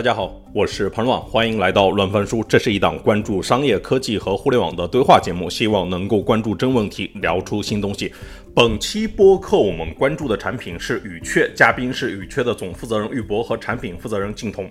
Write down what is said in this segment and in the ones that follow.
大家好，我是彭乱，欢迎来到乱翻书。这是一档关注商业科技和互联网的对话节目，希望能够关注真问题，聊出新东西。本期播客我们关注的产品是语雀，嘉宾是语雀的总负责人玉博和产品负责人靳彤。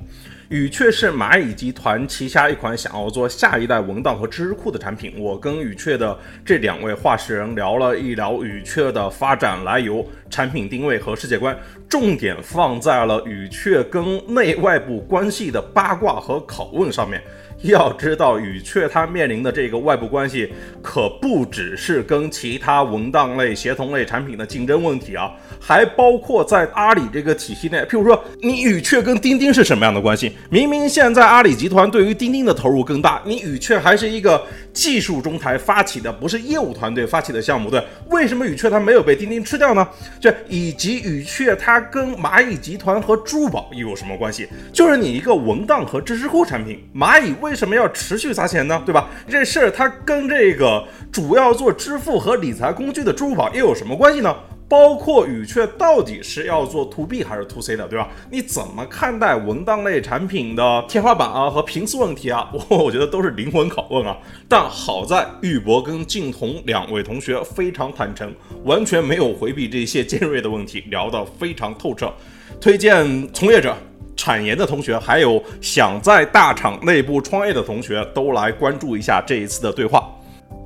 语雀是蚂蚁集团旗下一款想要做下一代文档和知识库的产品。我跟语雀的这两位话事人聊了一聊语雀的发展来由、产品定位和世界观，重点放在了语雀跟内外部关系的八卦和拷问上面。要知道，语雀它面临的这个外部关系，可不只是跟其他文档类、协同类产品的竞争问题啊，还包括在阿里这个体系内。譬如说，你语雀跟钉钉是什么样的关系？明明现在阿里集团对于钉钉的投入更大，你语雀还是一个技术中台发起的，不是业务团队发起的项目，对？为什么语雀它没有被钉钉吃掉呢？这以及语雀它跟蚂蚁集团和支宝又有什么关系？就是你一个文档和知识库产品，蚂蚁为为什么要持续砸钱呢？对吧？这事儿它跟这个主要做支付和理财工具的支付宝又有什么关系呢？包括语雀到底是要做 to B 还是 to C 的，对吧？你怎么看待文档类产品的天花板啊和频次问题啊？我 我觉得都是灵魂拷问啊。但好在玉博跟静彤两位同学非常坦诚，完全没有回避这些尖锐的问题，聊得非常透彻。推荐从业者。产研的同学，还有想在大厂内部创业的同学，都来关注一下这一次的对话。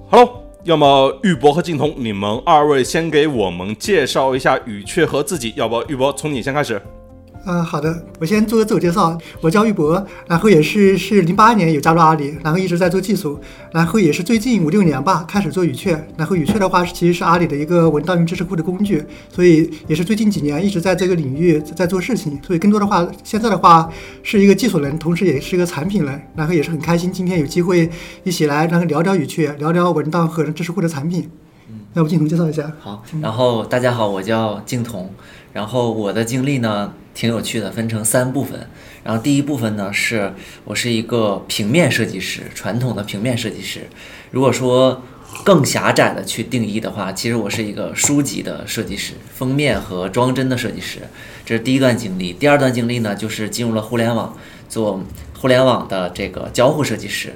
Hello，要么玉博和静彤，你们二位先给我们介绍一下语雀和自己，要不玉博从你先开始。嗯，好的，我先做个自我介绍，我叫玉博，然后也是是零八年有加入阿里，然后一直在做技术，然后也是最近五六年吧开始做语雀，然后语雀的话是其实是阿里的一个文档云知识库的工具，所以也是最近几年一直在这个领域在做事情，所以更多的话现在的话是一个技术人，同时也是一个产品人，然后也是很开心今天有机会一起来然后聊聊语雀，聊聊文档和知识库的产品。嗯，要不镜彤介绍一下？好，然后大家好，我叫镜彤，然后我的经历呢？挺有趣的，分成三部分。然后第一部分呢，是我是一个平面设计师，传统的平面设计师。如果说更狭窄的去定义的话，其实我是一个书籍的设计师，封面和装帧的设计师。这是第一段经历。第二段经历呢，就是进入了互联网，做互联网的这个交互设计师。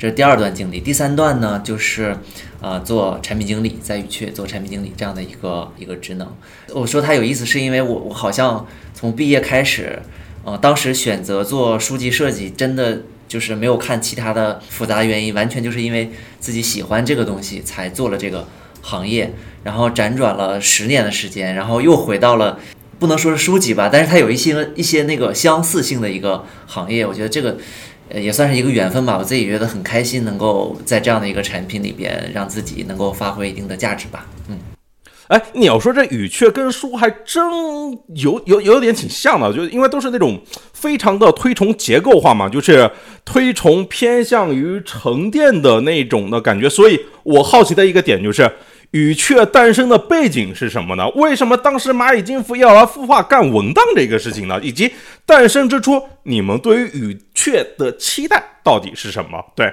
这是第二段经历，第三段呢，就是呃做产品经理，在语雀做产品经理这样的一个一个职能。我说它有意思，是因为我我好像从毕业开始，呃，当时选择做书籍设计，真的就是没有看其他的复杂原因，完全就是因为自己喜欢这个东西才做了这个行业，然后辗转了十年的时间，然后又回到了不能说是书籍吧，但是它有一些一些那个相似性的一个行业，我觉得这个。也算是一个缘分吧。我自己觉得很开心，能够在这样的一个产品里边，让自己能够发挥一定的价值吧。嗯，哎，你要说这语雀跟书还真有有有点挺像的，就因为都是那种非常的推崇结构化嘛，就是推崇偏向于沉淀的那种的感觉。所以我好奇的一个点就是。语雀诞生的背景是什么呢？为什么当时蚂蚁金服要来孵化干文档这个事情呢？以及诞生之初，你们对于语雀的期待到底是什么？对，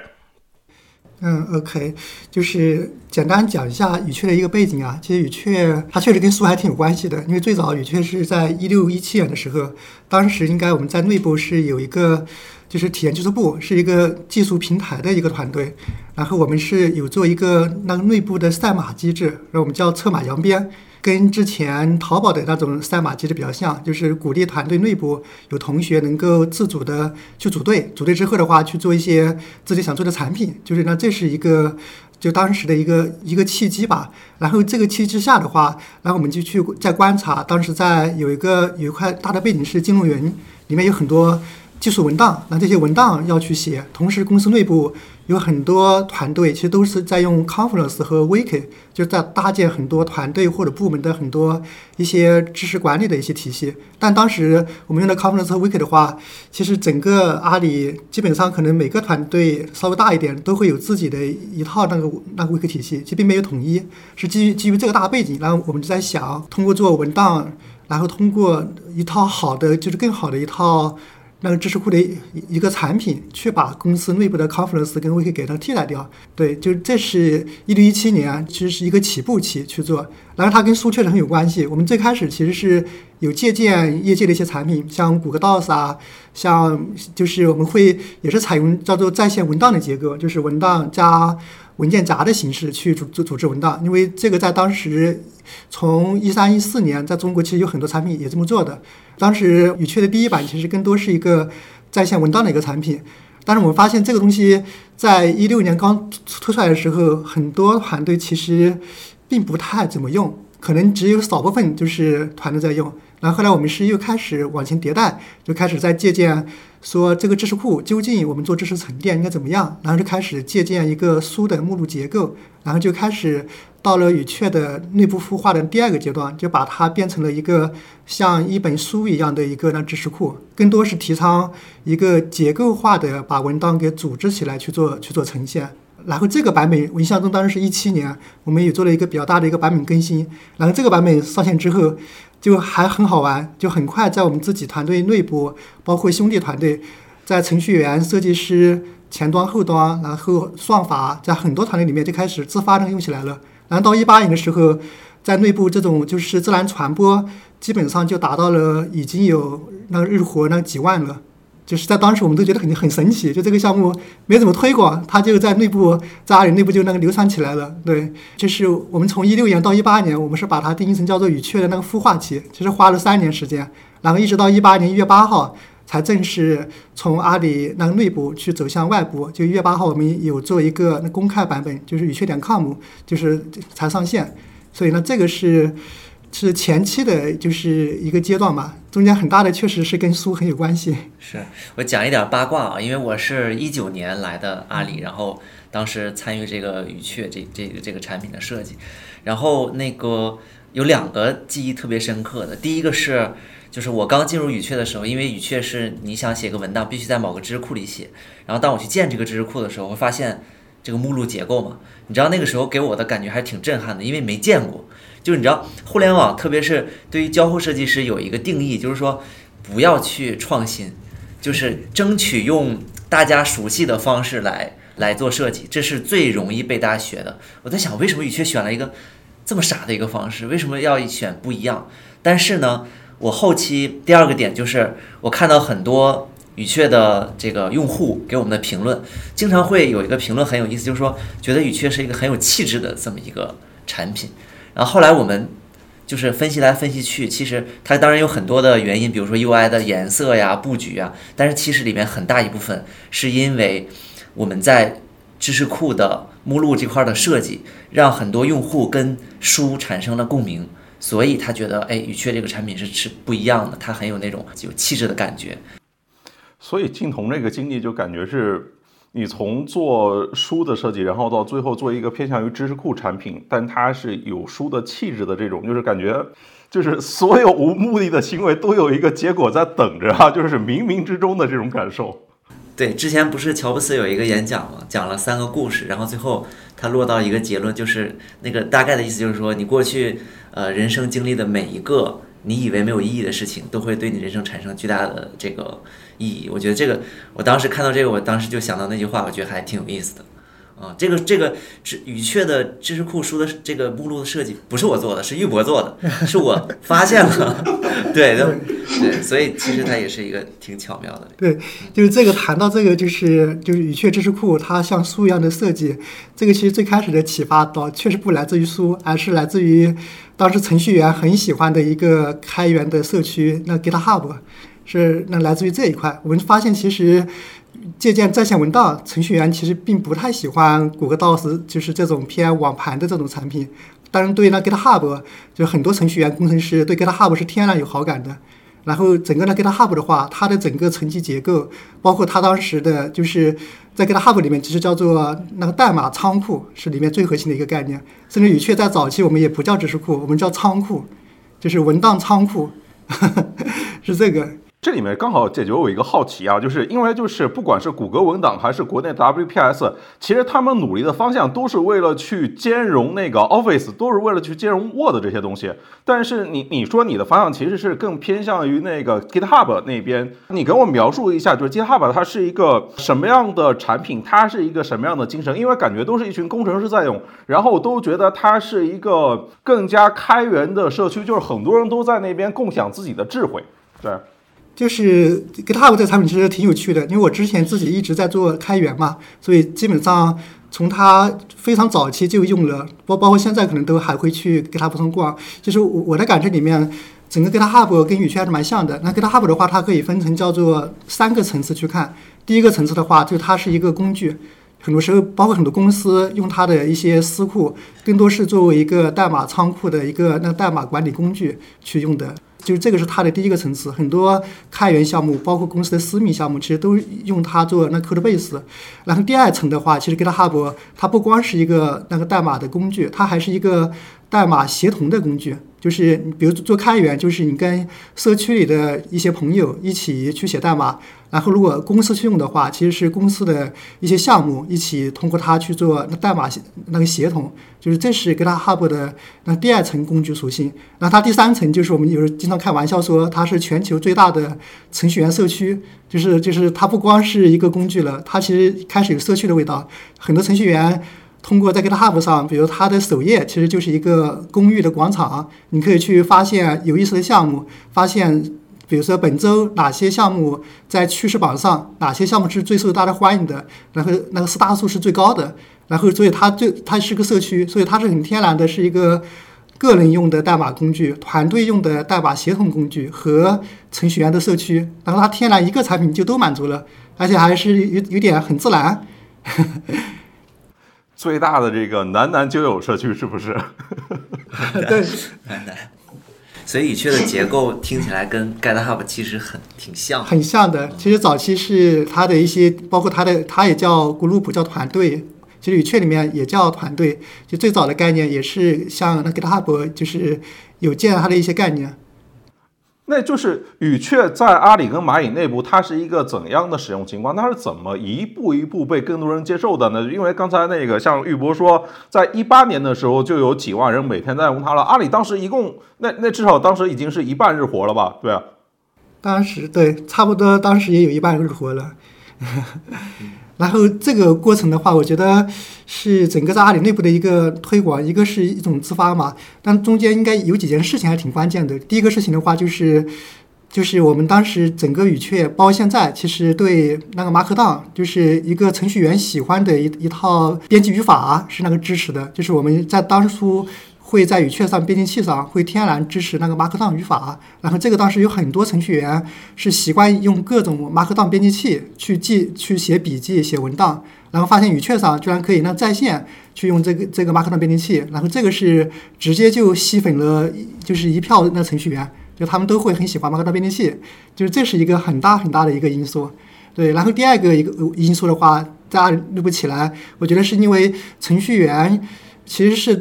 嗯，OK，就是简单讲一下语雀的一个背景啊。其实语雀它确实跟书还挺有关系的，因为最早语雀是在一六一七年的时候，当时应该我们在内部是有一个。就是体验技术部是一个技术平台的一个团队，然后我们是有做一个那个内部的赛马机制，然后我们叫策马扬鞭，跟之前淘宝的那种赛马机制比较像，就是鼓励团队内部有同学能够自主的去组队，组队之后的话去做一些自己想做的产品，就是那这是一个就当时的一个一个契机吧。然后这个契机之下的话，然后我们就去在观察，当时在有一个有一块大的背景是金融云，里面有很多。技术文档，那这些文档要去写，同时公司内部有很多团队，其实都是在用 Confluence 和 Wiki，就在搭建很多团队或者部门的很多一些知识管理的一些体系。但当时我们用的 Confluence 和 Wiki 的话，其实整个阿里基本上可能每个团队稍微大一点都会有自己的一套那个那个 Wiki 体系，其实并没有统一。是基于基于这个大背景，然后我们就在想，通过做文档，然后通过一套好的就是更好的一套。那个知识库的一个产品，去把公司内部的 Confluence 跟 Wiki 给它替代掉。对，就这是一六一七年，其实是一个起步期去做。然后它跟书确实很有关系。我们最开始其实是有借鉴业界的一些产品，像谷歌 Docs 啊，像就是我们会也是采用叫做在线文档的结构，就是文档加文件夹的形式去组组组织文档。因为这个在当时从一三一四年在中国其实有很多产品也这么做的。当时语雀的第一版其实更多是一个在线文档的一个产品，但是我们发现这个东西在一六年刚推出来的时候，很多团队其实并不太怎么用，可能只有少部分就是团队在用。然后后来我们是又开始往前迭代，就开始在借鉴说这个知识库究竟我们做知识沉淀应该怎么样，然后就开始借鉴一个书的目录结构，然后就开始。到了语雀的内部孵化的第二个阶段，就把它变成了一个像一本书一样的一个那知识库，更多是提倡一个结构化的把文档给组织起来去做去做呈现。然后这个版本我印象中当时是一七年，我们也做了一个比较大的一个版本更新。然后这个版本上线之后，就还很好玩，就很快在我们自己团队内部，包括兄弟团队，在程序员、设计师、前端、后端，然后算法，在很多团队里面就开始自发的用起来了。然后到一八年的时候，在内部这种就是自然传播，基本上就达到了已经有那个日活那几万了，就是在当时我们都觉得很很神奇，就这个项目没怎么推广，它就在内部在阿里内部就那个流传起来了。对，就是我们从一六年到一八年，我们是把它定义成叫做语雀的那个孵化期，其实花了三年时间，然后一直到一八年一月八号。才正式从阿里那个内部去走向外部，就一月八号我们有做一个那公开版本，就是语雀点 com，就是才上线。所以呢，这个是是前期的，就是一个阶段吧。中间很大的确实是跟书很有关系。是我讲一点八卦啊，因为我是一九年来的阿里，然后当时参与这个语雀这这个这个产品的设计，然后那个有两个记忆特别深刻的，第一个是。就是我刚进入语雀的时候，因为语雀是你想写个文档必须在某个知识库里写，然后当我去建这个知识库的时候，会发现这个目录结构嘛，你知道那个时候给我的感觉还挺震撼的，因为没见过。就是你知道互联网，特别是对于交互设计师有一个定义，就是说不要去创新，就是争取用大家熟悉的方式来来做设计，这是最容易被大家学的。我在想，为什么语雀选了一个这么傻的一个方式？为什么要选不一样？但是呢？我后期第二个点就是，我看到很多语雀的这个用户给我们的评论，经常会有一个评论很有意思，就是说觉得语雀是一个很有气质的这么一个产品。然后后来我们就是分析来分析去，其实它当然有很多的原因，比如说 UI 的颜色呀、布局啊，但是其实里面很大一部分是因为我们在知识库的目录这块的设计，让很多用户跟书产生了共鸣。所以他觉得，哎，语雀这个产品是是不一样的，它很有那种有气质的感觉。所以静彤这个经历就感觉是，你从做书的设计，然后到最后做一个偏向于知识库产品，但它是有书的气质的这种，就是感觉，就是所有无目的的行为都有一个结果在等着啊，就是冥冥之中的这种感受。对，之前不是乔布斯有一个演讲嘛，讲了三个故事，然后最后他落到一个结论，就是那个大概的意思就是说，你过去。呃，人生经历的每一个你以为没有意义的事情，都会对你人生产生巨大的这个意义。我觉得这个，我当时看到这个，我当时就想到那句话，我觉得还挺有意思的。啊，这个这个知语雀的知识库书的这个目录的设计不是我做的，是玉博做的，是我发现了。对对，所以其实它也是一个挺巧妙的。对，就是这个谈到这个，就是就是语雀知识库，它像书一样的设计，这个其实最开始的启发倒确实不来自于书，而是来自于。当时程序员很喜欢的一个开源的社区，那 GitHub 是那来自于这一块。我们发现，其实借鉴在线文档，程序员其实并不太喜欢谷歌 Docs，就是这种偏网盘的这种产品。当然，对那 GitHub，就很多程序员工程师对 GitHub 是天然有好感的。然后整个那 GitHub 的话，它的整个层级结构，包括它当时的就是。在 GitHub 里面，其实叫做那个代码仓库，是里面最核心的一个概念。甚至语雀在早期，我们也不叫知识库，我们叫仓库，就是文档仓库，是这个。这里面刚好解决我一个好奇啊，就是因为就是不管是谷歌文档还是国内 WPS，其实他们努力的方向都是为了去兼容那个 Office，都是为了去兼容 Word 这些东西。但是你你说你的方向其实是更偏向于那个 GitHub 那边，你给我描述一下，就是 GitHub 它是一个什么样的产品，它是一个什么样的精神？因为感觉都是一群工程师在用，然后都觉得它是一个更加开源的社区，就是很多人都在那边共享自己的智慧，对。就是 GitHub 这个产品其实挺有趣的，因为我之前自己一直在做开源嘛，所以基本上从它非常早期就用了，包包括现在可能都还会去 GitHub 上逛。就是我我的感觉里面，整个 GitHub 跟语雀还是蛮像的。那 GitHub 的话，它可以分成叫做三个层次去看。第一个层次的话，就它是一个工具，很多时候包括很多公司用它的一些私库，更多是作为一个代码仓库的一个那代码管理工具去用的。就是这个是它的第一个层次，很多开源项目，包括公司的私密项目，其实都用它做那 code base。然后第二层的话，其实 GitHub 它不光是一个那个代码的工具，它还是一个代码协同的工具。就是比如做开源，就是你跟社区里的一些朋友一起去写代码。然后如果公司去用的话，其实是公司的一些项目一起通过它去做那代码那个协同。就是这是 GitHub 的那第二层工具属性。那它第三层就是我们有时候经常开玩笑说它是全球最大的程序员社区。就是就是它不光是一个工具了，它其实开始有社区的味道。很多程序员。通过在 GitHub 上，比如它的首页其实就是一个公寓的广场，你可以去发现有意思的项目，发现比如说本周哪些项目在趋势榜上，哪些项目是最受大家欢迎的，然后那个 star 数是最高的，然后所以它最它是个社区，所以它是很天然的，是一个个人用的代码工具、团队用的代码协同工具和程序员的社区，然后它天然一个产品就都满足了，而且还是有有点很自然。最大的这个男男交友社区是不是？对，男男。所以语雀的结构听起来跟 GitHub 其实很挺像，很像的。其实早期是它的一些，包括它的，它也叫 group，叫团队。其实语雀里面也叫团队，就最早的概念也是像那 GitHub，就是有建它的一些概念。那就是语雀在阿里跟蚂蚁内部，它是一个怎样的使用情况？它是怎么一步一步被更多人接受的呢？因为刚才那个像玉博说，在一八年的时候就有几万人每天在用它了。阿里当时一共，那那至少当时已经是一半日活了吧？对啊，当时对，差不多当时也有一半日活了。然后这个过程的话，我觉得是整个在阿里内部的一个推广，一个是一种自发嘛。但中间应该有几件事情还挺关键的。第一个事情的话，就是就是我们当时整个语雀，包括现在，其实对那个 Markdown，就是一个程序员喜欢的一一套编辑语法是那个支持的，就是我们在当初。会在语雀上编辑器上会天然支持那个 Markdown 语法，然后这个当时有很多程序员是习惯用各种 Markdown 编辑器去记、去写笔记、写文档，然后发现语雀上居然可以那在线去用这个这个 Markdown 编辑器，然后这个是直接就吸粉了，就是一票那程序员，就他们都会很喜欢 Markdown 编辑器，就是这是一个很大很大的一个因素。对，然后第二个一个因素的话，大家录不起来，我觉得是因为程序员其实是。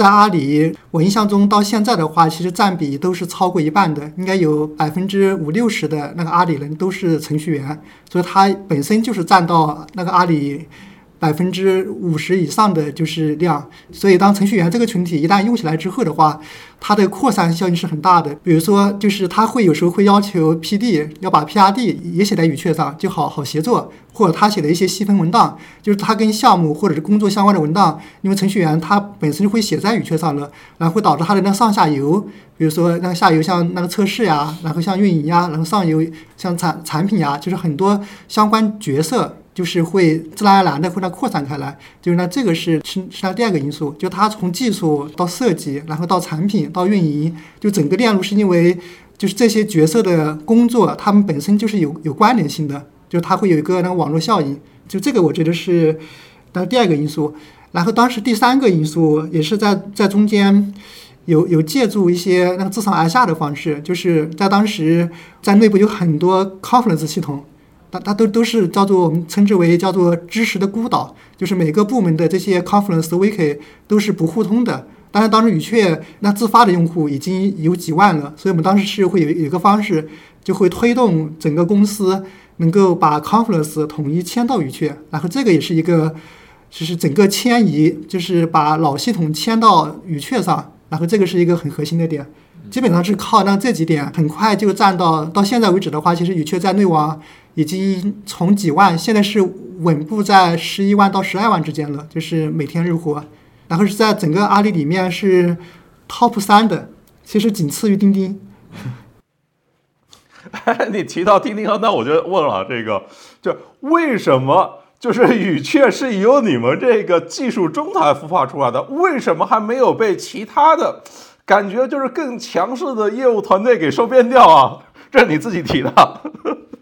在阿里，我印象中到现在的话，其实占比都是超过一半的，应该有百分之五六十的那个阿里人都是程序员，所以它本身就是占到那个阿里。百分之五十以上的就是量，所以当程序员这个群体一旦用起来之后的话，它的扩散效应是很大的。比如说，就是他会有时候会要求 PD 要把 PRD 也写在语雀上，就好好协作，或者他写的一些细分文档，就是他跟项目或者是工作相关的文档，因为程序员他本身就会写在语雀上了，然后会导致他的那上下游，比如说那个下游像那个测试呀，然后像运营呀，然后上游像产产品呀，就是很多相关角色。就是会自然而然的会它扩散开来，就是那这个是是是它第二个因素，就它从技术到设计，然后到产品到运营，就整个链路是因为就是这些角色的工作，他们本身就是有有关联性的，就它会有一个那个网络效应，就这个我觉得是那第二个因素。然后当时第三个因素也是在在中间有有借助一些那个自上而下的方式，就是在当时在内部有很多 confidence 系统。它它都都是叫做我们称之为叫做知识的孤岛，就是每个部门的这些 Confluence Wiki 都是不互通的。但是当时语雀那自发的用户已经有几万了，所以我们当时是会有有一个方式，就会推动整个公司能够把 Confluence 统一迁到语雀，然后这个也是一个，就是整个迁移，就是把老系统迁到语雀上，然后这个是一个很核心的点。基本上是靠那这几点，很快就占到。到现在为止的话，其实语雀在内网已经从几万，现在是稳步在十一万到十二万之间了，就是每天日活。然后是在整个阿里里面是 top 三的，其实仅次于钉钉。你提到钉钉那我就问了，这个就为什么就是语雀是由你们这个技术中台孵化出来的，为什么还没有被其他的？感觉就是更强势的业务团队给收编掉啊，这是你自己提的。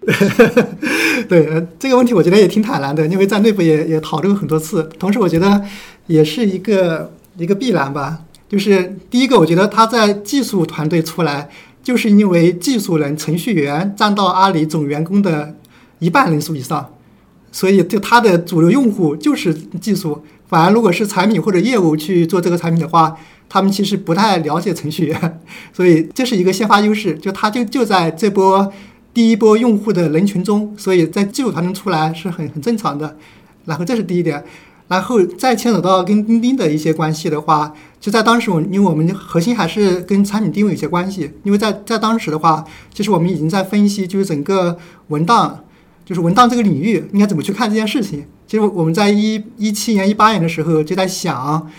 对，这个问题我觉得也挺坦然的，因为在内部也也讨论过很多次。同时，我觉得也是一个一个必然吧。就是第一个，我觉得他在技术团队出来，就是因为技术人、程序员占到阿里总员工的一半人数以上，所以就他的主流用户就是技术。反而如果是产品或者业务去做这个产品的话，他们其实不太了解程序员，所以这是一个先发优势，就他就就在这波第一波用户的人群中，所以在技术团队出来是很很正常的。然后这是第一点，然后再牵扯到跟钉钉的一些关系的话，就在当时我因为我们核心还是跟产品定位有些关系，因为在在当时的话，其实我们已经在分析就是整个文档，就是文档这个领域应该怎么去看这件事情。其实我们在一一七年、一八年的时候就在想。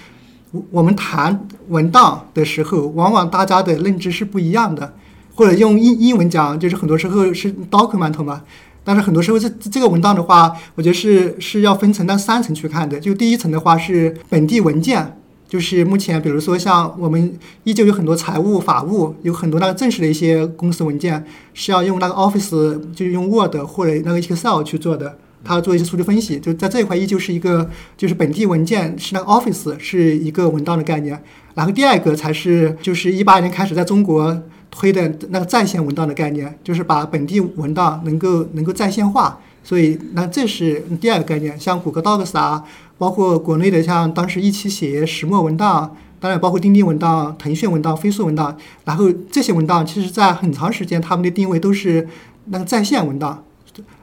我我们谈文档的时候，往往大家的认知是不一样的，或者用英英文讲，就是很多时候是 document 嘛。但是很多时候这这个文档的话，我觉得是是要分成那三层去看的。就第一层的话是本地文件，就是目前比如说像我们依旧有很多财务、法务，有很多那个正式的一些公司文件是要用那个 Office，就是用 Word 或者那个 Excel 去做的。它做一些数据分析，就在这一块依旧是一个，就是本地文件是那个 Office 是一个文档的概念，然后第二个才是就是一八年开始在中国推的那个在线文档的概念，就是把本地文档能够能够在线化，所以那这是第二个概念。像谷歌 Docs 啊，包括国内的像当时一起写石墨文档，当然包括钉钉文档、腾讯文档、飞速文档，然后这些文档其实在很长时间他们的定位都是那个在线文档。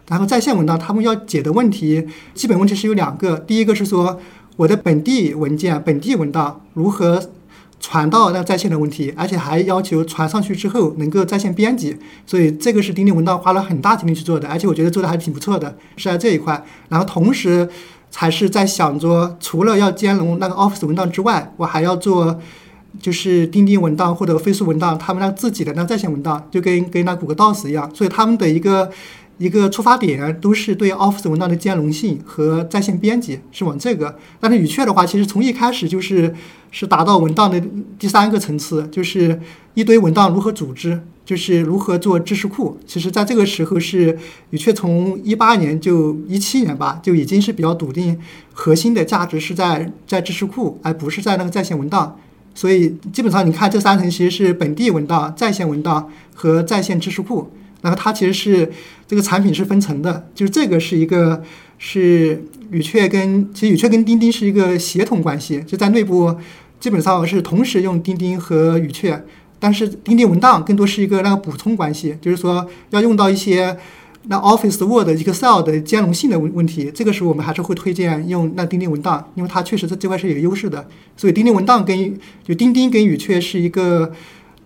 然后在线文档，他们要解的问题，基本问题是有两个。第一个是说，我的本地文件、本地文档如何传到那在线的问题，而且还要求传上去之后能够在线编辑。所以这个是钉钉文档花了很大精力去做的，而且我觉得做的还挺不错的，是在这一块。然后同时才是在想着，除了要兼容那个 Office 文档之外，我还要做就是钉钉文档或者飞书文档，他们那自己的那在线文档，就跟跟那谷歌 Docs 一样。所以他们的一个。一个出发点都是对 Office 文档的兼容性和在线编辑是往这个，但是语雀的话，其实从一开始就是是达到文档的第三个层次，就是一堆文档如何组织，就是如何做知识库。其实在这个时候是语雀从一八年就一七年吧，就已经是比较笃定核心的价值是在在知识库，而不是在那个在线文档。所以基本上你看这三层其实是本地文档、在线文档和在线知识库。那么它其实是这个产品是分层的，就是这个是一个是语雀跟其实语雀跟钉钉是一个协同关系，就在内部基本上是同时用钉钉和语雀，但是钉钉文档更多是一个那个补充关系，就是说要用到一些那 Office Word Excel 的兼容性的问问题，这个时候我们还是会推荐用那钉钉文档，因为它确实在这块是有优势的，所以钉钉文档跟就钉钉跟语雀是一个。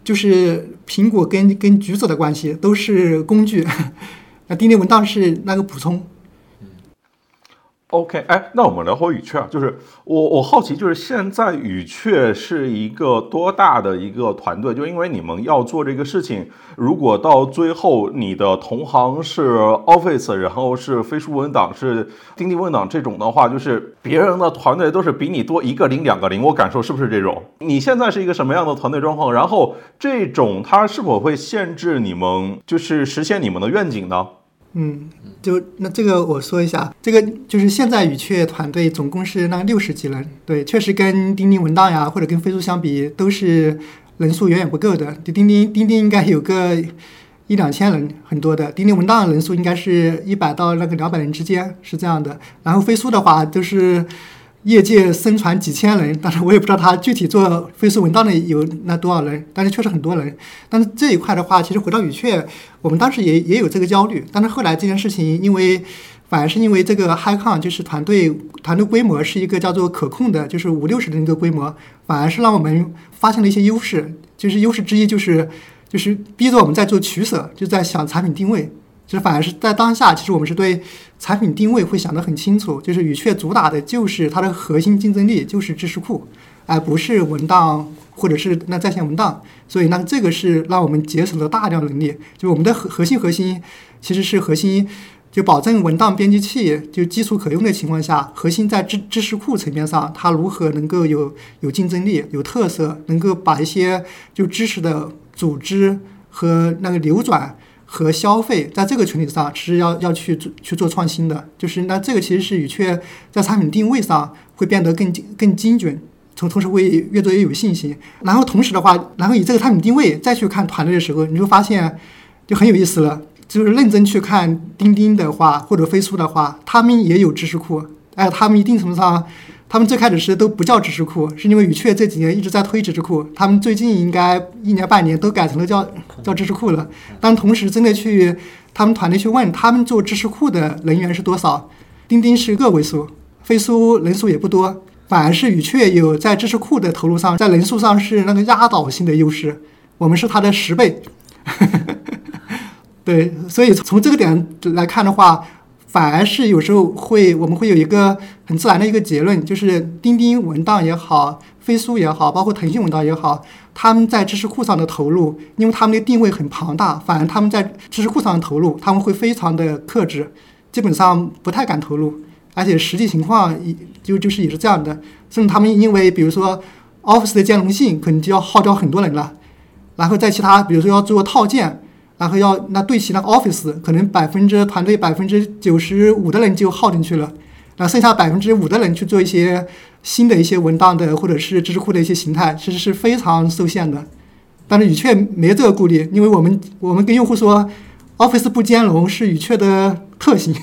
就是苹果跟跟橘子的关系都是工具，那钉钉文档是那个补充。OK，哎，那我们聊会语雀啊，就是我我好奇，就是现在语雀是一个多大的一个团队？就因为你们要做这个事情，如果到最后你的同行是 Office，然后是飞书文档，是钉钉文档这种的话，就是别人的团队都是比你多一个零、两个零，我感受是不是这种？你现在是一个什么样的团队状况？然后这种它是否会限制你们，就是实现你们的愿景呢？嗯，就那这个我说一下，这个就是现在语雀团队总共是那六十几人，对，确实跟钉钉文档呀或者跟飞书相比，都是人数远远不够的。就钉钉钉钉应该有个一两千人，很多的。钉钉文档人数应该是一百到那个两百人之间，是这样的。然后飞书的话，就是业界声传几千人，但是我也不知道他具体做飞书文档的有那多少人，但是确实很多人。但是这一块的话，其实回到语雀，我们当时也也有这个焦虑，但是后来这件事情，因为反而是因为这个 HiCon 就是团队团队规模是一个叫做可控的，就是五六十人的一个规模，反而是让我们发现了一些优势，就是优势之一就是就是逼着我们在做取舍，就在想产品定位。其实反而是在当下，其实我们是对产品定位会想得很清楚，就是语雀主打的就是它的核心竞争力就是知识库，而不是文档或者是那在线文档。所以那这个是让我们节省了大量能力。就我们的核核心核心其实是核心，就保证文档编辑器就基础可用的情况下，核心在知知识库层面上，它如何能够有有竞争力、有特色，能够把一些就知识的组织和那个流转。和消费在这个群体上是要要去做去做创新的，就是那这个其实是语雀在产品定位上会变得更更精准，同同时会越做越有信心。然后同时的话，然后以这个产品定位再去看团队的时候，你就发现就很有意思了。就是认真去看钉钉的话或者飞书的话，他们也有知识库，哎，他们一定程度上。他们最开始是都不叫知识库，是因为语雀这几年一直在推知识库。他们最近应该一年半年都改成了叫叫知识库了。但同时真的去他们团队去问他们做知识库的人员是多少，钉钉是个位数，飞书人数也不多，反而是语雀有在知识库的投入上，在人数上是那个压倒性的优势，我们是它的十倍。对，所以从这个点来看的话。反而是有时候会，我们会有一个很自然的一个结论，就是钉钉文档也好，飞书也好，包括腾讯文档也好，他们在知识库上的投入，因为他们的定位很庞大，反而他们在知识库上的投入，他们会非常的克制，基本上不太敢投入，而且实际情况也就就是也是这样的，甚至他们因为比如说 Office 的兼容性，可能就要耗掉很多人了，然后在其他比如说要做套件。然后要那对齐那个 Office，可能百分之团队百分之九十五的人就耗进去了，那剩下百分之五的人去做一些新的一些文档的或者是知识库的一些形态，其实是非常受限的。但是语雀没这个顾虑，因为我们我们跟用户说，Office 不兼容是语雀的特性，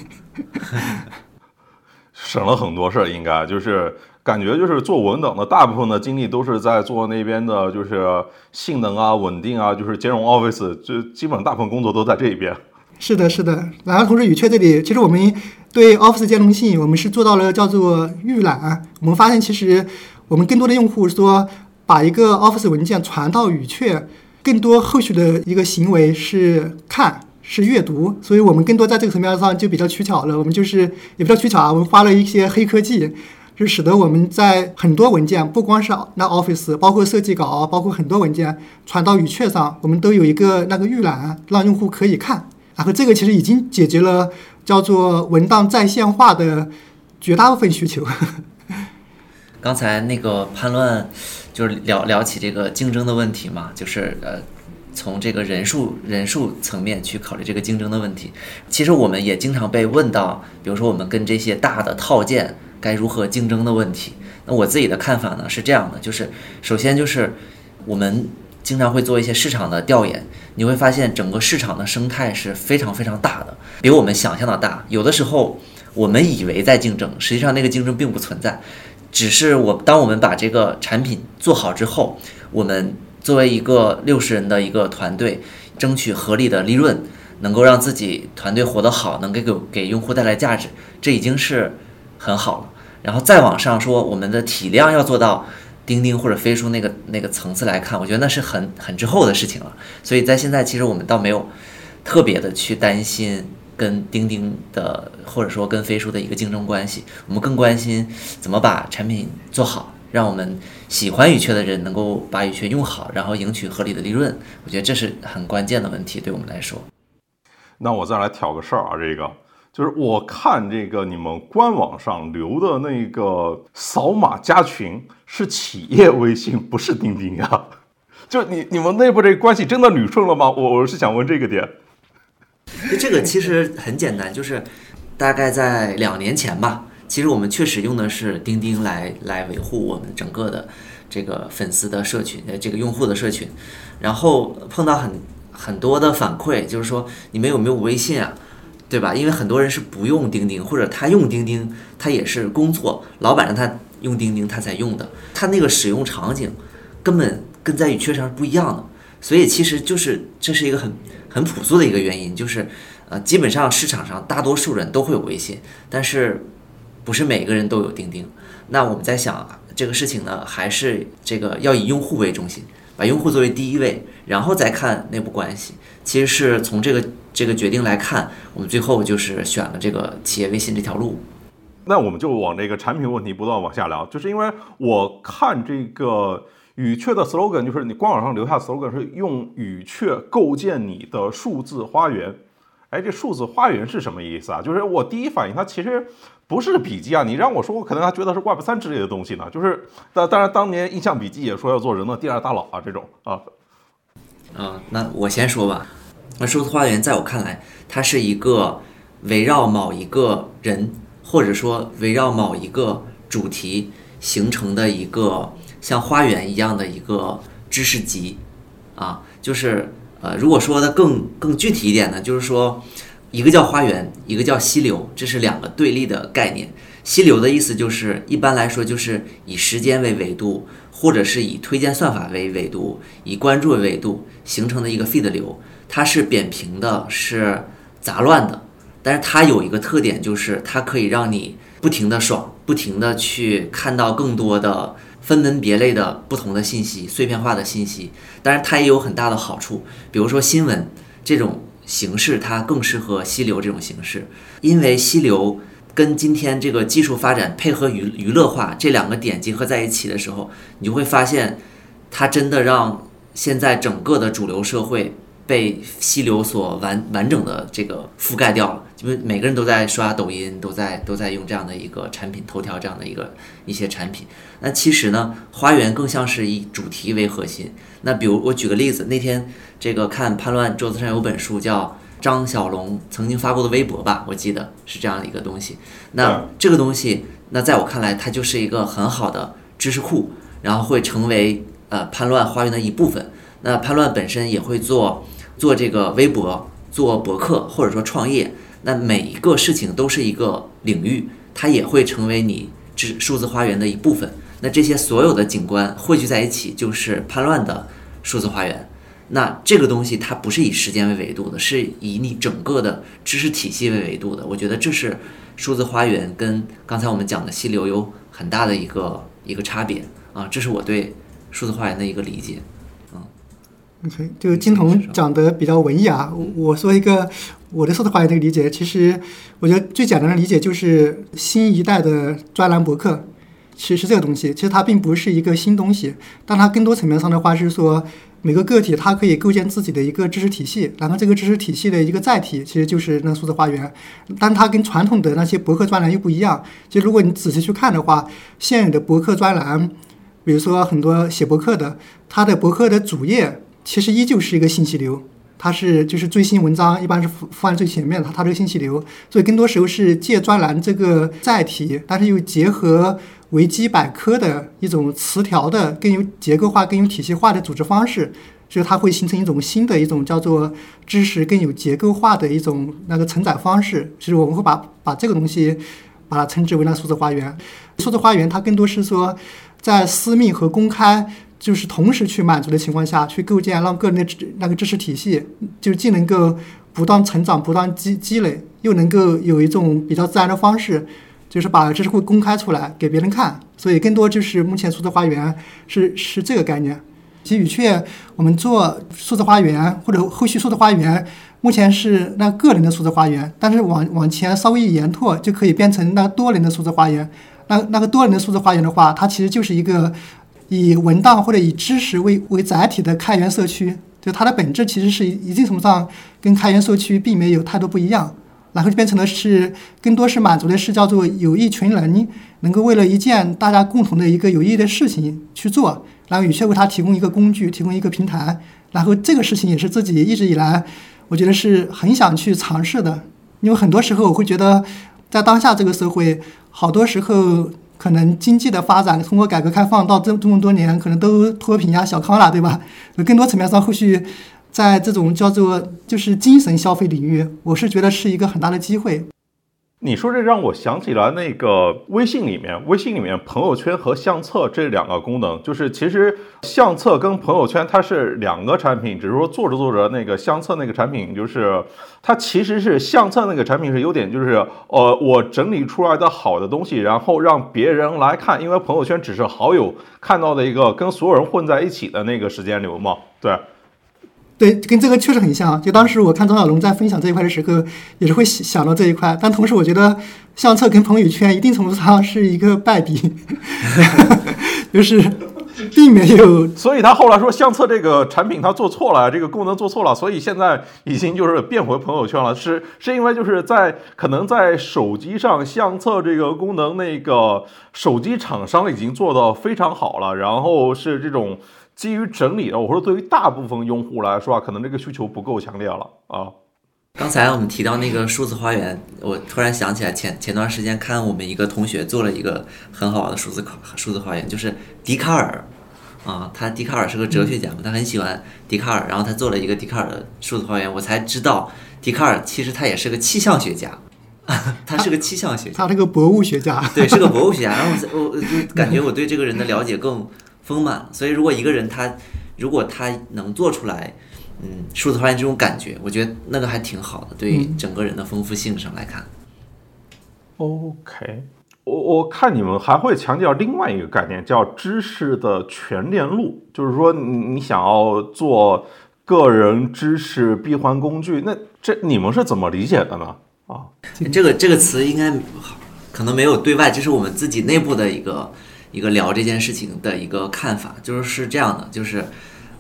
省了很多事儿，应该就是。感觉就是做文档的大部分的精力都是在做那边的，就是性能啊、稳定啊，就是兼容 Office，就基本大部分工作都在这一边。是的，是的。然后同时，语雀这里其实我们对 Office 兼容性，我们是做到了叫做预览。我们发现其实我们更多的用户说，把一个 Office 文件传到语雀，更多后续的一个行为是看，是阅读。所以我们更多在这个层面上就比较取巧了。我们就是也比较取巧啊，我们花了一些黑科技。就使得我们在很多文件，不光是那 Office，包括设计稿，包括很多文件传到语雀上，我们都有一个那个预览，让用户可以看。然后这个其实已经解决了叫做文档在线化的绝大部分需求。刚才那个叛乱就是聊聊起这个竞争的问题嘛，就是呃，从这个人数人数层面去考虑这个竞争的问题。其实我们也经常被问到，比如说我们跟这些大的套件。该如何竞争的问题？那我自己的看法呢是这样的，就是首先就是我们经常会做一些市场的调研，你会发现整个市场的生态是非常非常大的，比我们想象的大。有的时候我们以为在竞争，实际上那个竞争并不存在，只是我当我们把这个产品做好之后，我们作为一个六十人的一个团队，争取合理的利润，能够让自己团队活得好，能给给给用户带来价值，这已经是。很好了，然后再往上说，我们的体量要做到钉钉或者飞书那个那个层次来看，我觉得那是很很之后的事情了。所以在现在，其实我们倒没有特别的去担心跟钉钉的或者说跟飞书的一个竞争关系，我们更关心怎么把产品做好，让我们喜欢语雀的人能够把语雀用好，然后赢取合理的利润。我觉得这是很关键的问题，对我们来说。那我再来挑个事儿啊，这个。就是我看这个你们官网上留的那个扫码加群是企业微信，不是钉钉呀。就你你们内部这个关系真的捋顺了吗？我我是想问这个点。这个其实很简单，就是大概在两年前吧，其实我们确实用的是钉钉来来维护我们整个的这个粉丝的社群，呃，这个用户的社群。然后碰到很很多的反馈，就是说你们有没有微信啊？对吧？因为很多人是不用钉钉，或者他用钉钉，他也是工作，老板让他用钉钉他才用的，它那个使用场景根本跟在语雀上是不一样的。所以其实就是这是一个很很朴素的一个原因，就是呃，基本上市场上大多数人都会有微信，但是不是每个人都有钉钉。那我们在想这个事情呢，还是这个要以用户为中心，把用户作为第一位，然后再看内部关系。其实是从这个这个决定来看，我们最后就是选了这个企业微信这条路。那我们就往这个产品问题不断往下聊，就是因为我看这个。语雀的 slogan 就是你官网上留下 slogan 是用语雀构建你的数字花园。哎，这数字花园是什么意思啊？就是我第一反应，它其实不是笔记啊。你让我说，我可能还觉得是 Web 三之类的东西呢。就是当当然，当年印象笔记也说要做人的第二大佬啊，这种啊。啊，那我先说吧。那数字花园在我看来，它是一个围绕某一个人，或者说围绕某一个主题形成的一个。像花园一样的一个知识集，啊，就是呃，如果说的更更具体一点呢，就是说，一个叫花园，一个叫溪流，这是两个对立的概念。溪流的意思就是，一般来说就是以时间为维度，或者是以推荐算法为维度，以关注为维度形成的一个 feed 流，它是扁平的，是杂乱的，但是它有一个特点，就是它可以让你不停的爽，不停的去看到更多的。分门别类的不同的信息，碎片化的信息，但是它也有很大的好处。比如说新闻这种形式，它更适合溪流这种形式，因为溪流跟今天这个技术发展配合娱娱乐化这两个点结合在一起的时候，你就会发现，它真的让现在整个的主流社会。被溪流所完完整的这个覆盖掉了，就是每个人都在刷抖音，都在都在用这样的一个产品，头条这样的一个一些产品。那其实呢，花园更像是以主题为核心。那比如我举个例子，那天这个看叛乱桌子上有本书，叫张小龙曾经发过的微博吧，我记得是这样的一个东西。那这个东西，那在我看来，它就是一个很好的知识库，然后会成为呃叛乱花园的一部分。那叛乱本身也会做。做这个微博、做博客或者说创业，那每一个事情都是一个领域，它也会成为你这数字花园的一部分。那这些所有的景观汇聚在一起，就是叛乱的数字花园。那这个东西它不是以时间为维度的，是以你整个的知识体系为维度的。我觉得这是数字花园跟刚才我们讲的溪流有很大的一个一个差别啊。这是我对数字花园的一个理解。OK，就金童讲的比较文艺啊。我说一个我的数字花园的理解，其实我觉得最简单的理解就是新一代的专栏博客，其实是这个东西。其实它并不是一个新东西，但它更多层面上的话是说，每个个体它可以构建自己的一个知识体系，然后这个知识体系的一个载体其实就是那数字花园。但它跟传统的那些博客专栏又不一样。就如果你仔细去看的话，现有的博客专栏，比如说很多写博客的，它的博客的主页。其实依旧是一个信息流，它是就是最新文章一般是放在最前面的，它这个信息流，所以更多时候是借专栏这个载体，但是又结合维基百科的一种词条的更有结构化、更有体系化的组织方式，所以它会形成一种新的一种叫做知识更有结构化的一种那个承载方式。其实我们会把把这个东西把它称之为那数字花园。数字花园它更多是说在私密和公开。就是同时去满足的情况下去构建，让个人的知那个知识体系，就既能够不断成长、不断积积累，又能够有一种比较自然的方式，就是把知识库公开出来给别人看。所以更多就是目前数字花园是是这个概念。其实语雀我们做数字花园或者后续数字花园，目前是那个人的数字花园，但是往往前稍微一延拓，就可以变成那多人的数字花园。那那个多人的数字花园的话，它其实就是一个。以文档或者以知识为为载体的开源社区，就它的本质其实是一定程度上跟开源社区并没有太多不一样，然后就变成了是更多是满足的是叫做有一群人能够为了一件大家共同的一个有意义的事情去做，然后语雀为他提供一个工具，提供一个平台，然后这个事情也是自己一直以来我觉得是很想去尝试的，因为很多时候我会觉得在当下这个社会，好多时候。可能经济的发展通过改革开放到这这么多年，可能都脱贫呀、小康了，对吧？更多层面上，后续在这种叫做就是精神消费领域，我是觉得是一个很大的机会。你说这让我想起来那个微信里面，微信里面朋友圈和相册这两个功能，就是其实相册跟朋友圈它是两个产品，只是说做着做着那个相册那个产品就是它其实是相册那个产品是优点就是呃我整理出来的好的东西，然后让别人来看，因为朋友圈只是好友看到的一个跟所有人混在一起的那个时间流嘛，对。对，跟这个确实很像。就当时我看张小龙在分享这一块的时候，也是会想到这一块。但同时，我觉得相册跟朋友圈一定程度上是一个败笔，就是并没有。所以他后来说相册这个产品他做错了，这个功能做错了，所以现在已经就是变回朋友圈了。是是因为就是在可能在手机上相册这个功能，那个手机厂商已经做到非常好了，然后是这种。基于整理的，我说对于大部分用户来说啊，可能这个需求不够强烈了啊。刚才我们提到那个数字花园，我突然想起来前前段时间看我们一个同学做了一个很好的数字数字花园，就是笛卡尔啊，他笛卡尔是个哲学家嘛，他很喜欢笛卡尔，然后他做了一个笛卡尔的数字花园，我才知道笛卡尔其实他也是个气象学家，他是个气象学家，他是个博物学家，对，是个博物学家，然后我我就感觉我对这个人的了解更。丰满，所以如果一个人他如果他能做出来，嗯，数字花园这种感觉，我觉得那个还挺好的，对于整个人的丰富性上来看。OK，我我看你们还会强调另外一个概念，叫知识的全链路，就是说你你想要做个人知识闭环工具，那这你们是怎么理解的呢？啊，这个这个词应该可能没有对外，这是我们自己内部的一个。一个聊这件事情的一个看法，就是是这样的，就是，